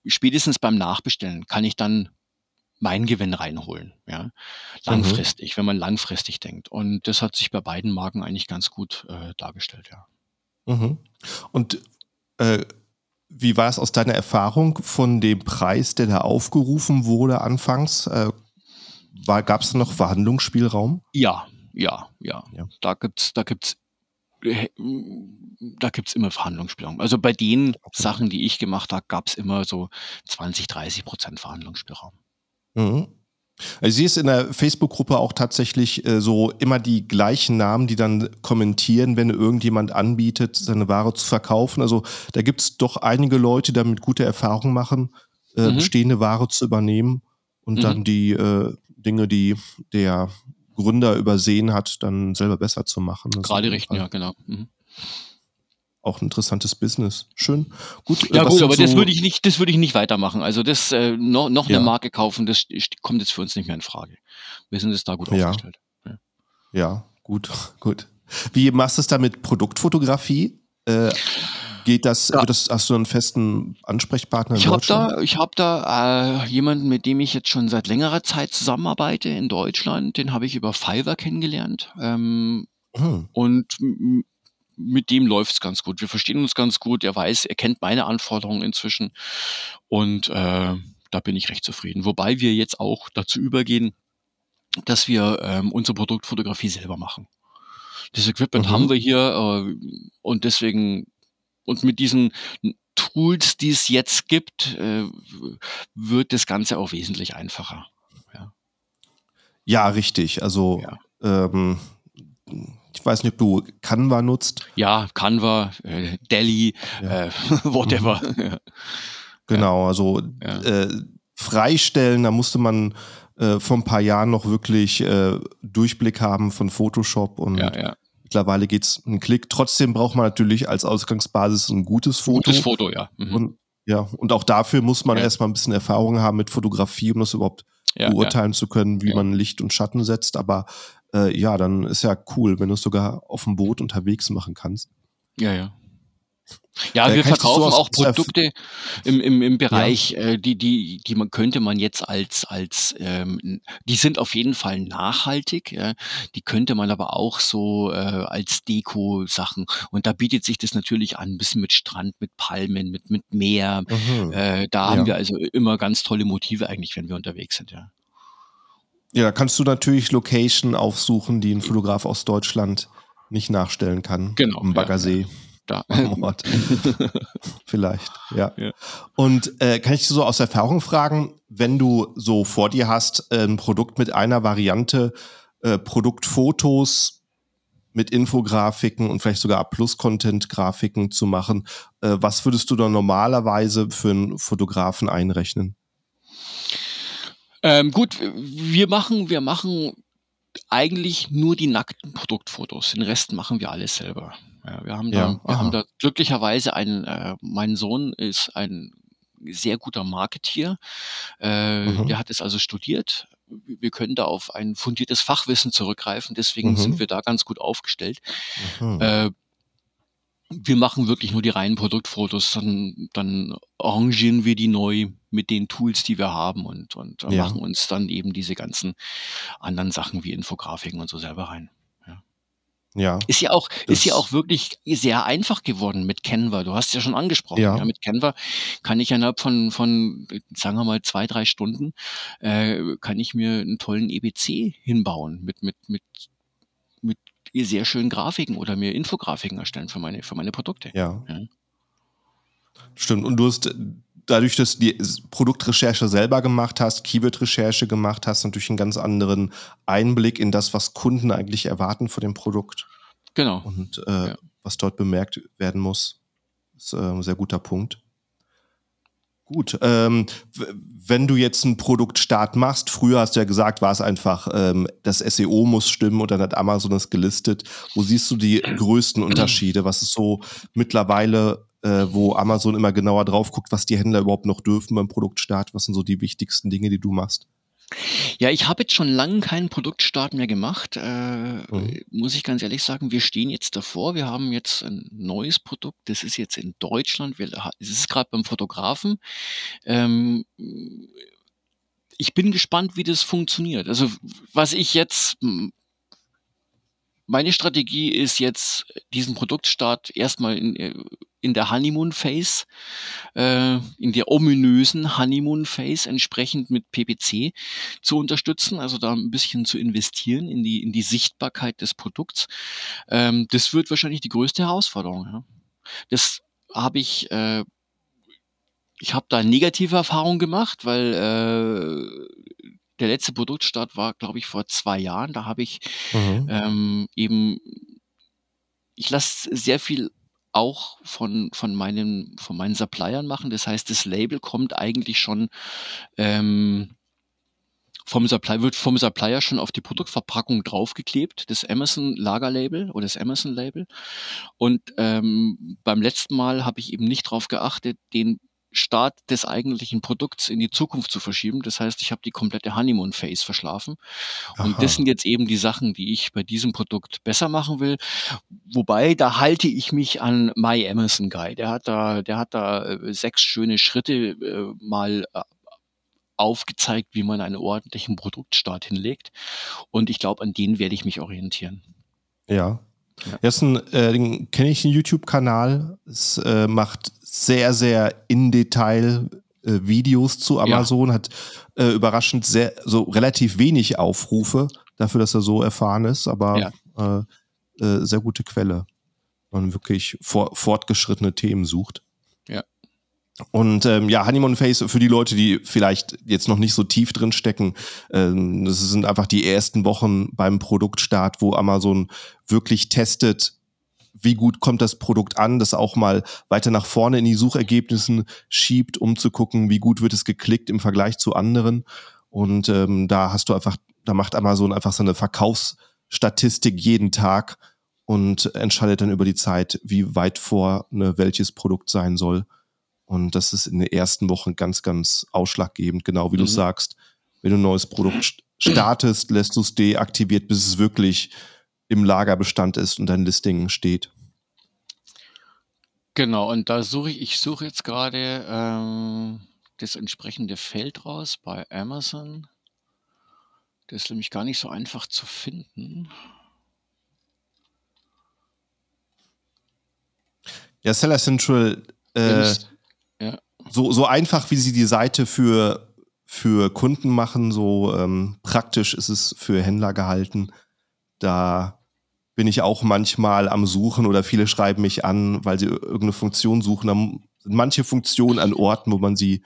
spätestens beim Nachbestellen kann ich dann meinen Gewinn reinholen, ja. Mhm. Langfristig, wenn man langfristig denkt. Und das hat sich bei beiden Marken eigentlich ganz gut äh, dargestellt, ja. Mhm. Und äh, wie war es aus deiner Erfahrung von dem Preis, der da aufgerufen wurde anfangs? Äh, Gab es noch Verhandlungsspielraum? Ja, ja, ja. Ja. Da gibt's, da gibt's, äh, da gibt's immer Verhandlungsspielraum. Also bei den Sachen, die ich gemacht habe, gab's immer so 20, 30 Prozent Verhandlungsspielraum. Mhm. Ich sehe es in der Facebook-Gruppe auch tatsächlich äh, so immer die gleichen Namen, die dann kommentieren, wenn irgendjemand anbietet, seine Ware zu verkaufen. Also da gibt es doch einige Leute, die damit gute Erfahrungen machen, äh, Mhm. bestehende Ware zu übernehmen und Mhm. dann die äh, Dinge, die der Gründer übersehen hat, dann selber besser zu machen. Das Gerade jeden richten, ja, genau. Mhm. Auch ein interessantes Business. Schön. Gut, äh, Ja gut, aber das so- würde ich nicht, das würde ich nicht weitermachen. Also das äh, noch, noch Ja. eine Marke kaufen, das kommt jetzt für uns nicht mehr in Frage. Wir sind jetzt da gut Ja. aufgestellt. Ja, gut, gut. Wie machst du es da mit Produktfotografie? Äh, geht das, Ja. das, hast du einen festen Ansprechpartner in Ich habe da, ich hab da äh, jemanden, mit dem ich jetzt schon seit längerer Zeit zusammenarbeite in Deutschland. Den habe ich über Fiverr kennengelernt. Ähm, Hm. und mit dem läuft's ganz gut. Wir verstehen uns ganz gut. Er weiß, er kennt meine Anforderungen inzwischen. Und äh, da bin ich recht zufrieden. Wobei wir jetzt auch dazu übergehen, dass wir ähm, unsere Produktfotografie selber machen. Das Equipment Mhm. haben wir hier äh, und deswegen und mit diesen Tools, die es jetzt gibt, äh, wird das Ganze auch wesentlich einfacher. Ja, richtig. Also, Ja. ähm, ich weiß nicht, ob du Canva nutzt. Ja, Canva, äh, Delhi, Ja. äh, whatever. Ja. Genau, also Ja. äh, freistellen, da musste man äh, vor ein paar Jahren noch wirklich äh, Durchblick haben von Photoshop und ja, ja. mittlerweile geht's einen Klick. Trotzdem braucht man natürlich als Ausgangsbasis ein gutes Foto. Gutes Foto, ja. Mhm. Und, ja, und auch dafür muss man Ja. erstmal ein bisschen Erfahrung haben mit Fotografie, um das überhaupt ja, beurteilen zu können, wie Ja. man Licht und Schatten setzt. Aber äh, ja, dann ist ja cool, wenn du es sogar auf dem Boot unterwegs machen kannst. Ja, ja. Ja, Äh, wir so verkaufen auch Produkte im, im, im Bereich, äh, die, die, die man könnte man jetzt als, als ähm, die sind auf jeden Fall nachhaltig, ja. die könnte man aber auch so äh, als Deko-Sachen. Und da bietet sich das natürlich an, ein bisschen mit Strand, mit Palmen, mit, mit Meer. Mhm. Äh, da Ja. haben wir also immer ganz tolle Motive eigentlich, wenn wir unterwegs sind, ja. Ja, da kannst du natürlich Location aufsuchen, die ein Fotograf aus Deutschland nicht nachstellen kann. Genau, ja, Baggersee. Da. am Ort. Vielleicht, ja. Ja. Und äh, kann ich dir so aus Erfahrung fragen, wenn du so vor dir hast, äh, ein Produkt mit einer Variante, äh, Produktfotos mit Infografiken und vielleicht sogar Plus-Content-Grafiken zu machen, äh, was würdest du da normalerweise für einen Fotografen einrechnen? Ähm, gut, wir machen, wir machen eigentlich nur die nackten Produktfotos. Den Rest machen wir alles selber. Ja, wir haben da, Ja, wir haben da glücklicherweise einen, äh, mein Sohn ist ein sehr guter Marketeer. Äh, Mhm. Der hat es also studiert. Wir können da auf ein fundiertes Fachwissen zurückgreifen. Deswegen Mhm. sind wir da ganz gut aufgestellt. Mhm. Äh, wir machen wirklich nur die reinen Produktfotos, dann, dann arrangieren wir die neu mit den Tools, die wir haben und, und äh, Ja. machen uns dann eben diese ganzen anderen Sachen wie Infografiken und so selber rein. ja. Ist ja auch, ist ja auch wirklich sehr einfach geworden mit Canva. Du hast es ja schon angesprochen. Ja. Ja. mit Canva kann ich innerhalb von, von, sagen wir mal, zwei, drei Stunden, äh, kann ich mir einen tollen EBC hinbauen mit, mit, mit sehr schönen Grafiken oder mir Infografiken erstellen für meine, für meine Produkte. Ja. Ja. Stimmt. Und du hast dadurch, dass du die Produktrecherche selber gemacht hast, Keyword-Recherche gemacht hast, natürlich einen ganz anderen Einblick in das, was Kunden eigentlich erwarten von dem Produkt Genau. und äh, Ja. was dort bemerkt werden muss. Das ist äh, ein sehr guter Punkt. Gut, ähm, wenn du jetzt einen Produktstart machst, früher hast du ja gesagt, war es einfach, ähm, das SEO muss stimmen und dann hat Amazon es gelistet. Wo siehst du die größten Unterschiede? Was ist so mittlerweile, äh, wo Amazon immer genauer drauf guckt, was die Händler überhaupt noch dürfen beim Produktstart? Was sind so die wichtigsten Dinge, die du machst? Ja, ich habe jetzt schon lange keinen Produktstart mehr gemacht, äh, Mhm. muss ich ganz ehrlich sagen. Wir stehen jetzt davor. Wir haben jetzt ein neues Produkt. Das ist jetzt in Deutschland. Wir ha es ist gerade beim Fotografen. Ähm, ich bin gespannt, wie das funktioniert. Also, was ich jetzt meine Strategie ist jetzt, diesen Produktstart erstmal in, äh, in der Honeymoon Phase, äh, in der ominösen Honeymoon Phase entsprechend mit PPC zu unterstützen, also da ein bisschen zu investieren in die, in die Sichtbarkeit des Produkts. Ähm, das wird wahrscheinlich die größte Herausforderung. Ja. Das habe ich, äh, ich habe da negative Erfahrungen gemacht, weil äh, der letzte Produktstart war, glaube ich, vor zwei Jahren. Da habe ich Mhm. ähm, eben, ich lasse sehr viel auch von, von, meinen, von meinen Suppliern machen. Das heißt, das Label kommt eigentlich schon ähm, vom Supplier, wird vom Supplier schon auf die Produktverpackung draufgeklebt, das Amazon Lagerlabel oder das Amazon Label. Und ähm, beim letzten Mal habe ich eben nicht darauf geachtet, den Start des eigentlichen Produkts in die Zukunft zu verschieben. Das heißt, ich habe die komplette Honeymoon Phase verschlafen. Und Aha. das sind jetzt eben die Sachen, die ich bei diesem Produkt besser machen will. Wobei, da halte ich mich an My Amazon Guy. Der hat da, der hat da äh, sechs schöne Schritte äh, mal äh, aufgezeigt, wie man einen ordentlichen Produktstart hinlegt. Und ich glaube, an denen werde ich mich orientieren. Ja. Ja. Ersten, äh, den kenne ich einen YouTube-Kanal. Es äh, macht sehr, sehr in Detail äh, Videos zu Amazon, hat äh, überraschend sehr, so relativ wenig Aufrufe dafür, dass er so erfahren ist, aber äh, äh, sehr gute Quelle. Man wirklich vor, fortgeschrittene Themen sucht. Ja. Und ähm, ja, Honeymoon Face für die Leute, die vielleicht jetzt noch nicht so tief drin stecken, ähm, das sind einfach die ersten Wochen beim Produktstart, wo Amazon wirklich testet, wie gut kommt das Produkt an, das auch mal weiter nach vorne in die Suchergebnissen schiebt, um zu gucken, wie gut wird es geklickt im Vergleich zu anderen. Und ähm, da hast du einfach, da macht Amazon einfach so eine Verkaufsstatistik jeden Tag und entscheidet dann über die Zeit, wie weit vorne welches Produkt sein soll. Und das ist in den ersten Wochen ganz, ganz ausschlaggebend, genau wie mhm. du sagst. Wenn du ein neues Produkt startest, lässt du es deaktiviert, bis es wirklich im Lagerbestand ist und dein Listing steht. Genau, und da suche ich, ich suche jetzt gerade ähm, das entsprechende Feld raus bei Amazon. Das ist nämlich gar nicht so einfach zu finden. Ja, Seller Central, äh. So, so einfach wie sie die Seite für, für Kunden machen, so ähm, praktisch ist es für Händler gehalten. Da bin ich auch manchmal am Suchen oder viele schreiben mich an, weil sie irgendeine Funktion suchen. Da sind manche Funktionen an Orten, wo man sie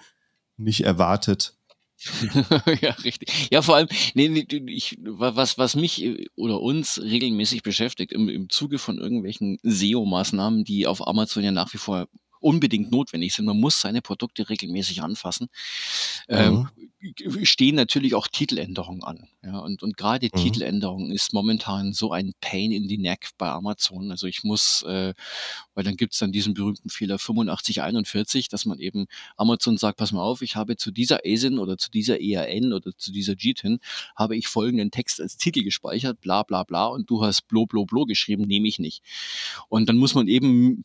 nicht erwartet. ja, richtig. Ja, vor allem, nee, nee, ich, was, was mich äh, oder uns regelmäßig beschäftigt im, im Zuge von irgendwelchen SEO-Maßnahmen, die auf Amazon ja nach wie vor unbedingt notwendig sind. Man muss seine Produkte regelmäßig anfassen. Ähm, mhm. Ähm, stehen natürlich auch Titeländerungen an. Ja, und, und gerade mhm. Titeländerungen ist momentan so ein Pain in the Neck bei Amazon. Also ich muss, äh, weil dann gibt's dann diesen berühmten Fehler 8541, dass man eben Amazon sagt, pass mal auf, ich habe zu dieser ASIN oder zu dieser EAN oder zu dieser GTIN habe ich folgenden Text als Titel gespeichert, bla bla bla, und du hast blo blo blo geschrieben, nehme ich nicht. Und dann muss man eben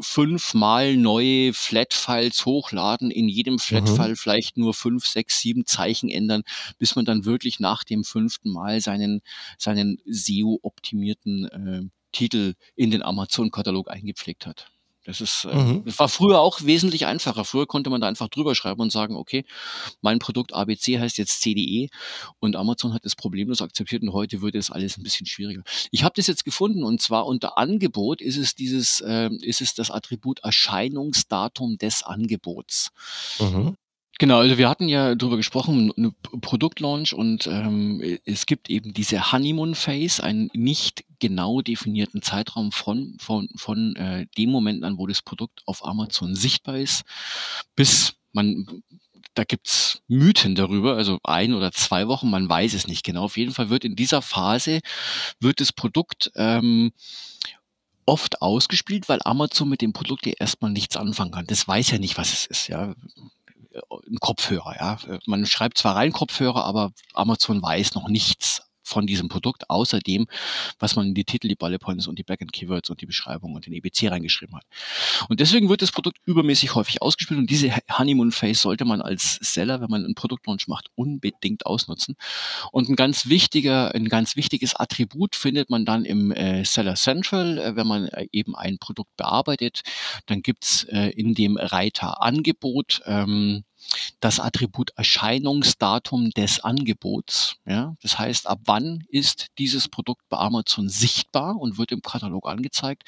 fünfmal neue Flat-Files hochladen, in jedem Flat-File mhm. vielleicht nur fünf, sechs, sieben Zeichen ändern, bis man dann wirklich nach dem fünften Mal seinen, seinen SEO-optimierten äh, Titel in den Amazon-Katalog eingepflegt hat. Das ist, äh, mhm. das war früher auch wesentlich einfacher. Früher konnte man da einfach drüber schreiben und sagen, okay, mein Produkt ABC heißt jetzt CDE und Amazon hat das problemlos akzeptiert und heute wird es alles ein bisschen schwieriger. Ich habe das jetzt gefunden und zwar unter Angebot ist es dieses, äh, ist es das Attribut Erscheinungsdatum des Angebots. Mhm. Genau, also wir hatten ja darüber gesprochen, eine Produktlaunch und ähm, es gibt eben diese Honeymoon Phase, einen nicht genau definierten Zeitraum von, von, von äh, dem Moment an, wo das Produkt auf Amazon sichtbar ist, bis man, da gibt's Mythen darüber, also ein oder zwei Wochen, man weiß es nicht genau. Auf jeden Fall wird in dieser Phase, wird das Produkt ähm, oft ausgespielt, weil Amazon mit dem Produkt ja erstmal nichts anfangen kann. Das weiß ja nicht, was es ist. Ja ein Kopfhörer. Ja, man schreibt zwar rein Kopfhörer, aber Amazon weiß noch nichts von diesem Produkt, außerdem, was man in die Titel, die Bullet und die Backend Keywords und die Beschreibung und den EBC reingeschrieben hat. Und deswegen wird das Produkt übermäßig häufig ausgespielt und diese Honeymoon Phase sollte man als Seller, wenn man einen Produktlaunch macht, unbedingt ausnutzen. Und ein ganz wichtiger, ein ganz wichtiges Attribut findet man dann im äh, Seller Central, äh, wenn man äh, eben ein Produkt bearbeitet. Dann gibt's äh, in dem Reiter Angebot ähm, das Attribut Erscheinungsdatum des Angebots. Ja? Das heißt, ab wann ist dieses Produkt bei Amazon sichtbar und wird im Katalog angezeigt.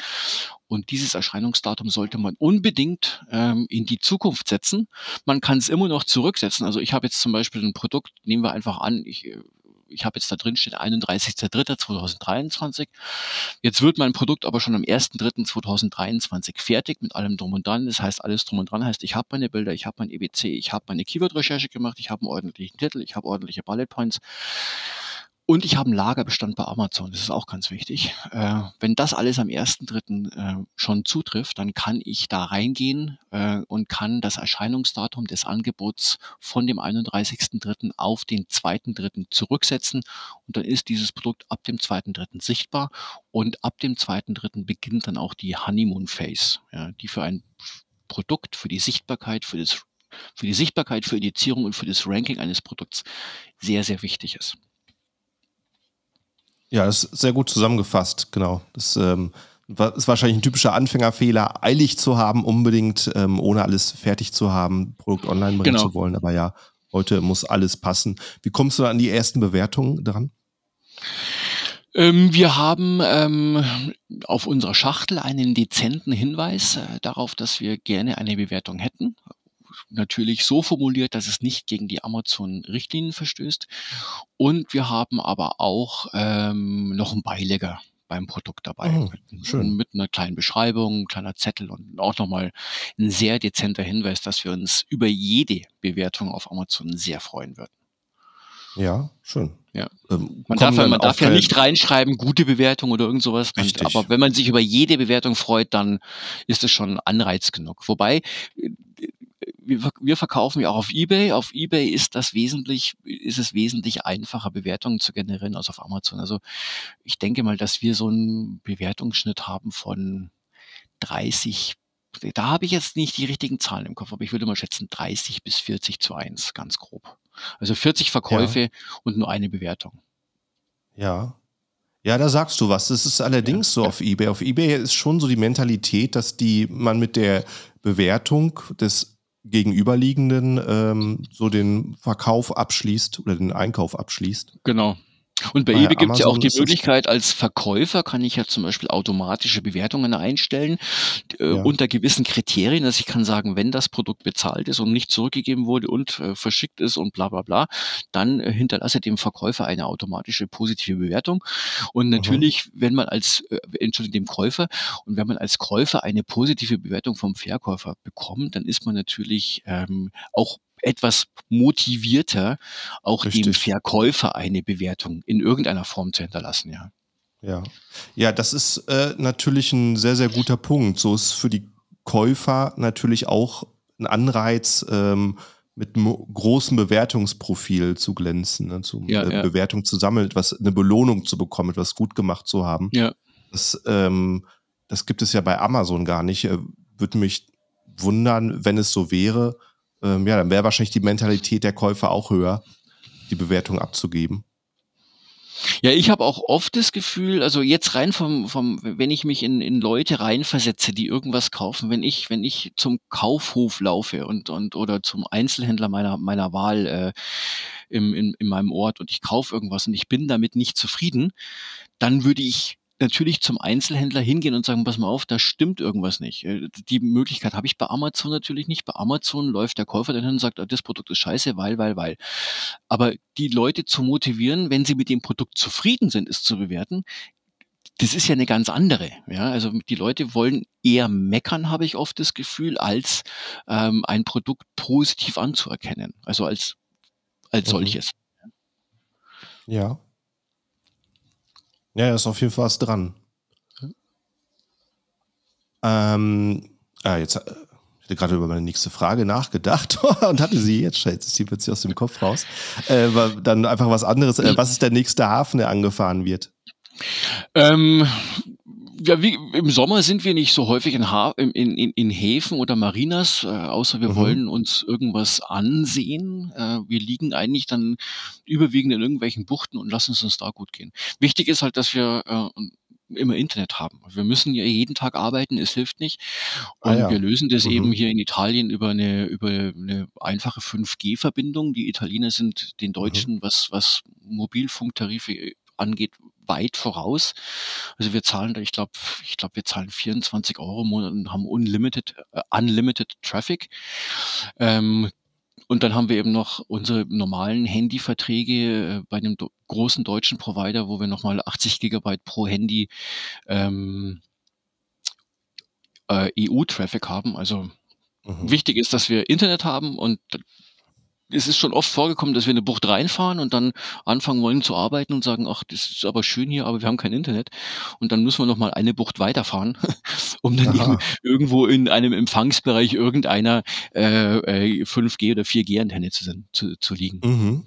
Und dieses Erscheinungsdatum sollte man unbedingt ähm, in die Zukunft setzen. Man kann es immer noch zurücksetzen. Also ich habe jetzt zum Beispiel ein Produkt, nehmen wir einfach an, ich äh, ich habe jetzt da drin steht 31.03.2023. Jetzt wird mein Produkt aber schon am 1.03.2023 fertig mit allem drum und dran. Das heißt, alles drum und dran heißt, ich habe meine Bilder, ich habe mein EBC, ich habe meine Keyword-Recherche gemacht, ich habe einen ordentlichen Titel, ich habe ordentliche Bullet Points. Und ich habe einen Lagerbestand bei Amazon, das ist auch ganz wichtig. Äh, wenn das alles am 1.3. Äh, schon zutrifft, dann kann ich da reingehen äh, und kann das Erscheinungsdatum des Angebots von dem 31.3. auf den 2.3. zurücksetzen. Und dann ist dieses Produkt ab dem 2.3. sichtbar. Und ab dem 2.3. beginnt dann auch die Honeymoon Phase, ja, die für ein Produkt, für die Sichtbarkeit, für das für die Sichtbarkeit, für Indizierung und für das Ranking eines Produkts sehr, sehr wichtig ist. Ja, das ist sehr gut zusammengefasst, genau. Das ähm, ist wahrscheinlich ein typischer Anfängerfehler, eilig zu haben, unbedingt, ähm, ohne alles fertig zu haben, Produkt online bringen genau. zu wollen. Aber ja, heute muss alles passen. Wie kommst du an die ersten Bewertungen dran? Ähm, wir haben ähm, auf unserer Schachtel einen dezenten Hinweis äh, darauf, dass wir gerne eine Bewertung hätten natürlich so formuliert, dass es nicht gegen die Amazon-Richtlinien verstößt. Und wir haben aber auch ähm, noch einen Beileger beim Produkt dabei. Oh, mit, mit, einer kleinen Beschreibung, ein kleiner Zettel und auch nochmal ein sehr dezenter Hinweis, dass wir uns über jede Bewertung auf Amazon sehr freuen würden. Ja, schön. Ja. Ähm, man darf, man darf ja nicht reinschreiben, gute Bewertung oder irgend sowas. Man, aber wenn man sich über jede Bewertung freut, dann ist es schon Anreiz genug. Wobei, äh, wir, verkaufen ja auch auf eBay. Auf eBay ist das wesentlich, ist es wesentlich einfacher, Bewertungen zu generieren als auf Amazon. Also ich denke mal, dass wir so einen Bewertungsschnitt haben von 30 da habe ich jetzt nicht die richtigen Zahlen im Kopf, aber ich würde mal schätzen 30 bis 40 zu 1, ganz grob. Also 40 Verkäufe ja. und nur eine Bewertung. Ja. Ja, da sagst du was. Das ist allerdings ja. so auf eBay. Auf eBay ist schon so die Mentalität, dass die man mit der Bewertung des gegenüberliegenden ähm, so den Verkauf abschließt oder den Einkauf abschließt. Genau. Und bei, bei eBay gibt es ja auch die Möglichkeit, als Verkäufer kann ich ja zum Beispiel automatische Bewertungen einstellen äh, ja. unter gewissen Kriterien, dass ich kann sagen, wenn das Produkt bezahlt ist und nicht zurückgegeben wurde und äh, verschickt ist und bla bla bla, dann äh, hinterlasse dem Verkäufer eine automatische positive Bewertung. Und natürlich, mhm. wenn man als, äh, Entschuldigung, dem Käufer, und wenn man als Käufer eine positive Bewertung vom Verkäufer bekommt, dann ist man natürlich ähm, auch etwas motivierter, auch Richtig. dem Verkäufer eine Bewertung in irgendeiner Form zu hinterlassen, ja. Ja, ja, das ist äh, natürlich ein sehr, sehr guter Punkt. So ist für die Käufer natürlich auch ein Anreiz, ähm, mit einem großen Bewertungsprofil zu glänzen, ne, zu ja, äh, ja. Bewertung zu sammeln, etwas, eine Belohnung zu bekommen, etwas gut gemacht zu haben. Ja. Das, ähm, das gibt es ja bei Amazon gar nicht. Äh, Würde mich wundern, wenn es so wäre ähm, ja, dann wäre wahrscheinlich die Mentalität der Käufer auch höher, die Bewertung abzugeben. Ja, ich habe auch oft das Gefühl, also jetzt rein vom, vom wenn ich mich in, in Leute reinversetze, die irgendwas kaufen, wenn ich, wenn ich zum Kaufhof laufe und, und oder zum Einzelhändler meiner, meiner Wahl äh, im, in, in meinem Ort und ich kaufe irgendwas und ich bin damit nicht zufrieden, dann würde ich natürlich zum Einzelhändler hingehen und sagen, pass mal auf, da stimmt irgendwas nicht. Äh, die Möglichkeit habe ich bei Amazon natürlich nicht. Bei Amazon läuft der Käufer dann hin und sagt, ah, das Produkt ist scheiße, weil, weil, weil. Aber die Leute zu motivieren, wenn sie mit dem Produkt zufrieden sind, es zu bewerten, das ist ja eine ganz andere. Ja, also die Leute wollen eher meckern, habe ich oft das Gefühl, als ähm, ein Produkt positiv anzuerkennen. Also als als mhm. solches. Ja. Ja, ist auf jeden Fall was dran. Ähm, ah, jetzt äh, hatte gerade über meine nächste Frage nachgedacht und hatte sie jetzt, jetzt ist sie plötzlich aus dem Kopf raus. Äh, dann einfach was anderes. Äh, was ist der nächste Hafen, der angefahren wird? Ähm, ja, wie, im Sommer sind wir nicht so häufig in, ha in, in, in Häfen oder Marinas, äh, außer wir mhm. wollen uns irgendwas ansehen. Äh, wir liegen eigentlich dann überwiegend in irgendwelchen Buchten und lassen es uns da gut gehen. Wichtig ist halt, dass wir äh, immer Internet haben. Wir müssen ja jeden Tag arbeiten, es hilft nicht. Ah Und ah ja. wir lösen das mhm. eben hier in Italien über eine, über eine einfache 5G-Verbindung. Die Italiener sind den mhm. Deutschen, mhm. was, was Mobilfunktarife angeht, weit voraus. Also wir zahlen da, ich glaube, ich glaube, wir zahlen 24 Euro im Monat und haben unlimited, äh, unlimited Traffic. Ähm, und dann haben wir eben noch unsere normalen Handyverträge äh, bei einem großen deutschen Provider, wo wir nochmal 80 Gigabyte pro Handy ähm, äh, EU-Traffic haben. Also mhm. wichtig ist, dass wir Internet haben und es ist schon oft vorgekommen, dass wir in eine Bucht reinfahren und dann anfangen wollen zu arbeiten und sagen, ach, das ist aber schön hier, aber wir haben kein Internet. Und dann müssen wir noch mal eine Bucht weiterfahren, um dann eben irgendwo in einem Empfangsbereich irgendeiner äh, 5G äh, oder 4G-Antenne zu, zu, zu liegen. Mhm.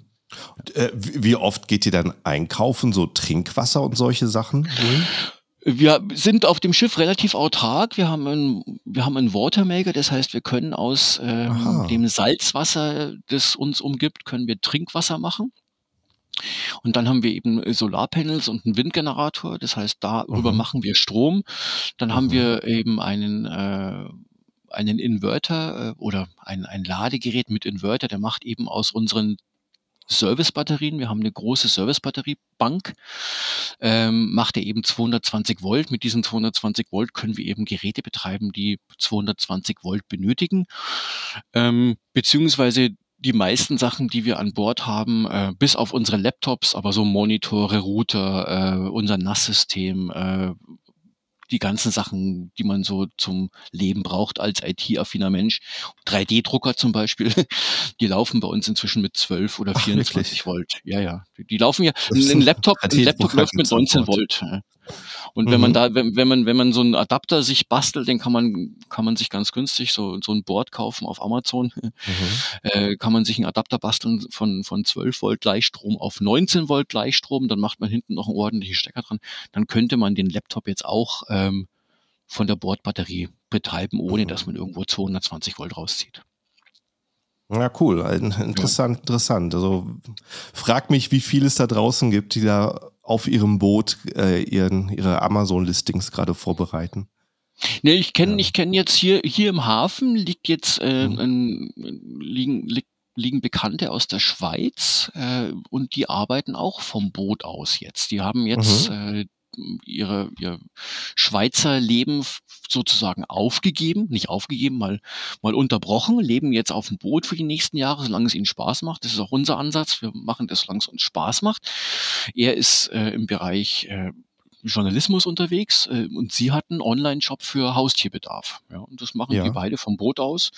Äh, wie oft geht ihr dann einkaufen, so Trinkwasser und solche Sachen? Mhm. Wir sind auf dem Schiff relativ autark. Wir haben einen, wir haben einen Watermaker, das heißt, wir können aus ähm, dem Salzwasser, das uns umgibt, können wir Trinkwasser machen. Und dann haben wir eben Solarpanels und einen Windgenerator, das heißt, darüber mhm. machen wir Strom. Dann mhm. haben wir eben einen äh, einen Inverter äh, oder ein, ein Ladegerät mit Inverter, der macht eben aus unseren Servicebatterien. Wir haben eine große Servicebatteriebank, ähm, macht er eben 220 Volt. Mit diesen 220 Volt können wir eben Geräte betreiben, die 220 Volt benötigen, ähm, beziehungsweise die meisten Sachen, die wir an Bord haben, äh, bis auf unsere Laptops, aber so Monitore, Router, äh, unser NAS-System, äh, die ganzen Sachen, die man so zum Leben braucht als IT-affiner Mensch. 3D-Drucker zum Beispiel, die laufen bei uns inzwischen mit 12 oder 24 Ach, Volt. Ja, ja. Die laufen ja. Ein Laptop, ein Laptop läuft mit 19 Volt. Und mhm. wenn man mhm. da, wenn, wenn man, wenn man so einen Adapter sich bastelt, den kann man, kann man sich ganz günstig so, so ein Board kaufen auf Amazon. Mhm. Äh, kann man sich einen Adapter basteln von, von 12 Volt Gleichstrom auf 19 Volt Gleichstrom. Dann macht man hinten noch einen ordentlichen Stecker dran. Dann könnte man den Laptop jetzt auch ähm, von der Bordbatterie betreiben, ohne mhm. dass man irgendwo 220 Volt rauszieht. Ja, cool. Interessant, ja. interessant. Also frag mich, wie viel es da draußen gibt, die da auf ihrem Boot äh, ihren, ihre Amazon-Listings gerade vorbereiten. Nee, ich kenne ja. ich jetzt hier, hier im Hafen liegt jetzt äh, mhm. ein, liegen, liegt liegen Bekannte aus der Schweiz äh, und die arbeiten auch vom Boot aus jetzt. Die haben jetzt mhm. äh, ihre, ihr Schweizer Leben sozusagen aufgegeben, nicht aufgegeben, mal, mal unterbrochen, leben jetzt auf dem Boot für die nächsten Jahre, solange es ihnen Spaß macht. Das ist auch unser Ansatz. Wir machen das, solange es uns Spaß macht. Er ist äh, im Bereich äh, Journalismus unterwegs äh, und sie hatten Online-Shop für Haustierbedarf. Ja, und das machen ja. die beide vom Boot aus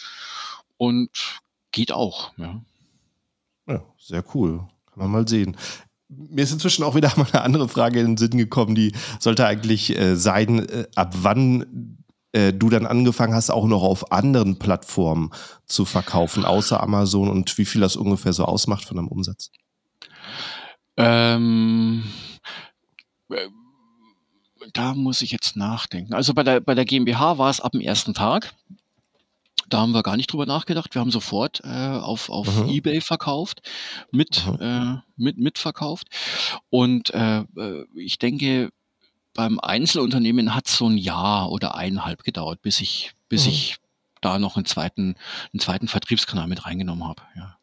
und geht auch. Ja. ja, sehr cool. Kann man mal sehen mir ist inzwischen auch wieder mal eine andere Frage in den Sinn gekommen, die sollte eigentlich äh, sein, äh, ab wann äh, du dann angefangen hast, auch noch auf anderen Plattformen zu verkaufen, außer Amazon und wie viel das ungefähr so ausmacht von deinem Umsatz? Ähm, äh, da muss ich jetzt nachdenken. Also bei der, bei der GmbH war es ab dem ersten Tag. Da haben wir gar nicht drüber nachgedacht. Wir haben sofort äh, auf, auf mhm. Ebay verkauft, mit, mhm. äh, mit, mitverkauft. Und äh, äh ich denke, beim Einzelunternehmen hat es so ein Jahr oder eineinhalb gedauert, bis ich, bis mhm. ich da noch einen zweiten, einen zweiten Vertriebskanal mit reingenommen habe. Ja.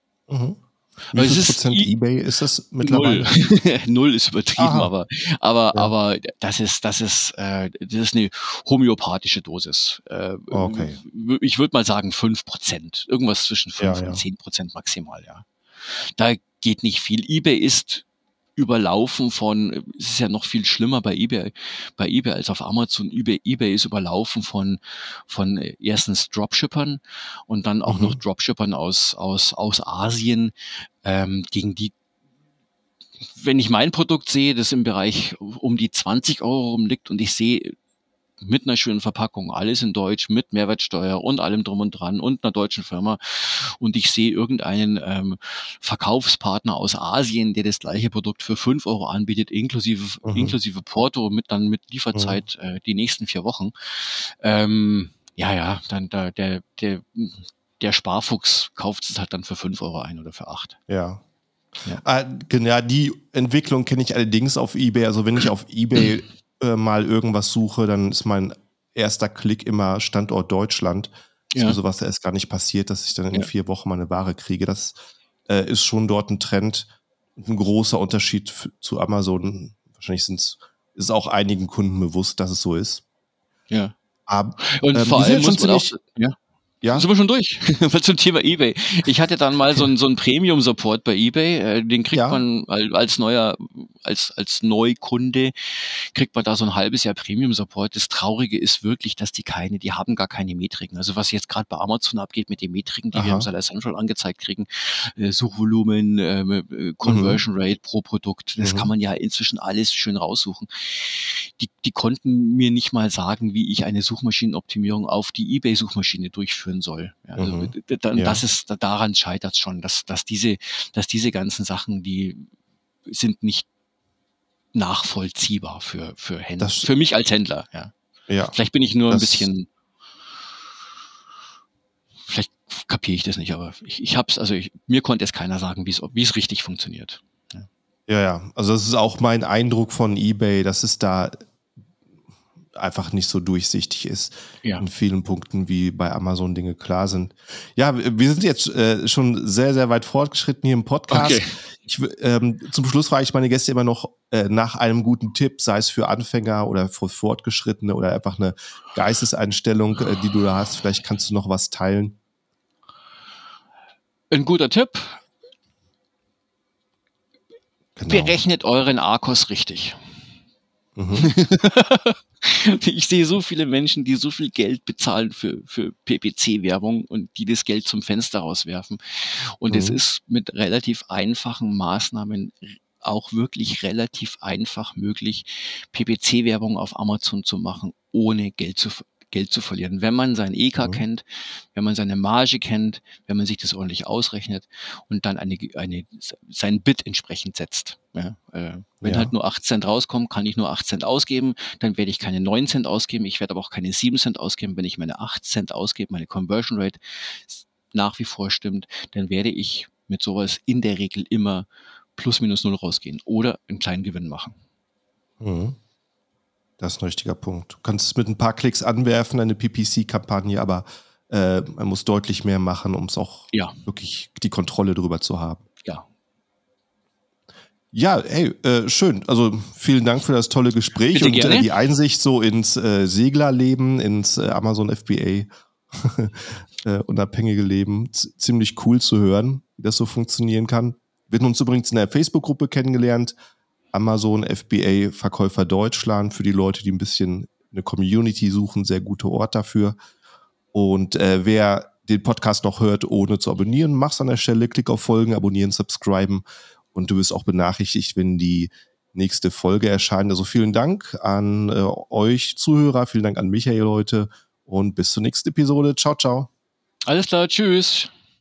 Wie viel Prozent eBay ist das mittlerweile? Null, Null ist übertrieben, Aha. aber aber ja. aber das ist das ist äh, das ist eine homöopathische Dosis. Äh, okay. Ich würde mal sagen fünf Prozent, irgendwas zwischen fünf ja, und zehn Prozent maximal, ja. Da geht nicht viel. eBay ist überlaufen von, es ist ja noch viel schlimmer bei eBay, bei eBay als auf Amazon. eBay, eBay ist überlaufen von, von erstens Dropshippern und dann auch mhm. noch Dropshippern aus, aus, aus Asien, ähm, gegen die wenn ich mein Produkt sehe, das im Bereich um die 20 Euro rumliegt und ich sehe mit einer schönen Verpackung, alles in Deutsch, mit Mehrwertsteuer und allem drum und dran und einer deutschen Firma. Und ich sehe irgendeinen ähm, Verkaufspartner aus Asien, der das gleiche Produkt für fünf Euro anbietet, inklusive, mhm. inklusive Porto, mit dann mit Lieferzeit mhm. äh, die nächsten vier Wochen. Ähm, ja, ja, dann da, der, der, der Sparfuchs kauft es halt dann für fünf Euro ein oder für acht. Ja. Ja. Äh, ja, die Entwicklung kenne ich allerdings auf eBay. Also wenn ich auf eBay äh, mal irgendwas suche, dann ist mein erster Klick immer Standort Deutschland. Ja. So sowas erst gar nicht passiert, dass ich dann in ja. vier Wochen meine Ware kriege. Das äh, ist schon dort ein Trend, ein großer Unterschied zu Amazon. Wahrscheinlich sind's, ist auch einigen Kunden bewusst, dass es so ist. Ja. Aber, und ähm, vor allem muss man auch, ja. Ja. Sind wir schon durch? Zum Thema eBay. Ich hatte dann mal so einen so Premium-Support bei eBay. Äh, den kriegt ja. man als neuer, als, als Neukunde, kriegt man da so ein halbes Jahr Premium-Support. Das Traurige ist wirklich, dass die keine, die haben gar keine Metriken. Also was jetzt gerade bei Amazon abgeht mit den Metriken, die Aha. wir im Seller Central angezeigt kriegen, äh, Suchvolumen, ähm, äh, Conversion mhm. Rate pro Produkt, das mhm. kann man ja inzwischen alles schön raussuchen. Die, die konnten mir nicht mal sagen, wie ich eine Suchmaschinenoptimierung auf die eBay-Suchmaschine durchführe führen soll. Ja, also mhm. dann, ja. das ist, daran scheitert es schon, dass, dass diese, dass diese ganzen Sachen, die sind nicht nachvollziehbar für, für Händler, das, für mich als Händler, ja. ja Vielleicht bin ich nur ein bisschen, vielleicht kapiere ich das nicht, aber ich, ich hab's, also ich, mir konnte es keiner sagen, wie es richtig funktioniert. Ja. ja, ja, also das ist auch mein Eindruck von eBay, dass es da einfach nicht so durchsichtig ist ja. in vielen Punkten, wie bei Amazon Dinge klar sind. Ja, wir sind jetzt äh, schon sehr, sehr weit fortgeschritten hier im Podcast. Okay. Ich, ähm, zum Schluss frage ich meine Gäste immer noch äh, nach einem guten Tipp, sei es für Anfänger oder für Fortgeschrittene oder einfach eine Geisteseinstellung, äh, die du da hast. Vielleicht kannst du noch was teilen. Ein guter Tipp. Genau. Berechnet euren Arkos richtig. Mhm. ich sehe so viele Menschen, die so viel Geld bezahlen für, für PPC-Werbung und die das Geld zum Fenster rauswerfen. Und mhm. es ist mit relativ einfachen Maßnahmen auch wirklich relativ einfach möglich, PPC-Werbung auf Amazon zu machen, ohne Geld zu, Geld zu verlieren. Wenn man sein EK mhm. kennt, wenn man seine Marge kennt, wenn man sich das ordentlich ausrechnet und dann eine, eine, sein Bit entsprechend setzt. Ja, äh, wenn ja. halt nur 8 Cent rauskommen, kann ich nur 8 Cent ausgeben, dann werde ich keine 9 Cent ausgeben, ich werde aber auch keine 7 Cent ausgeben. Wenn ich meine 8 Cent ausgebe, meine Conversion Rate nach wie vor stimmt, dann werde ich mit sowas in der Regel immer plus minus null rausgehen oder einen kleinen Gewinn machen. Mhm. Das ist ein richtiger Punkt. Du kannst es mit ein paar Klicks anwerfen, eine PPC-Kampagne, aber äh, man muss deutlich mehr machen, um es auch ja. wirklich die Kontrolle darüber zu haben. Ja. Ja, hey, äh, schön. Also vielen Dank für das tolle Gespräch Bitte und gerne. Äh, die Einsicht so ins äh, Seglerleben, ins äh, Amazon FBA unabhängige Leben. Z ziemlich cool zu hören, wie das so funktionieren kann. Wir haben uns übrigens in der Facebook-Gruppe kennengelernt. Amazon FBA Verkäufer Deutschland für die Leute, die ein bisschen eine Community suchen, sehr guter Ort dafür. Und äh, wer den Podcast noch hört, ohne zu abonnieren, mach's an der Stelle, klick auf Folgen, abonnieren, subscriben und du wirst auch benachrichtigt, wenn die nächste Folge erscheint. Also vielen Dank an äh, euch Zuhörer, vielen Dank an Michael heute und bis zur nächsten Episode. Ciao, ciao. Alles klar, tschüss.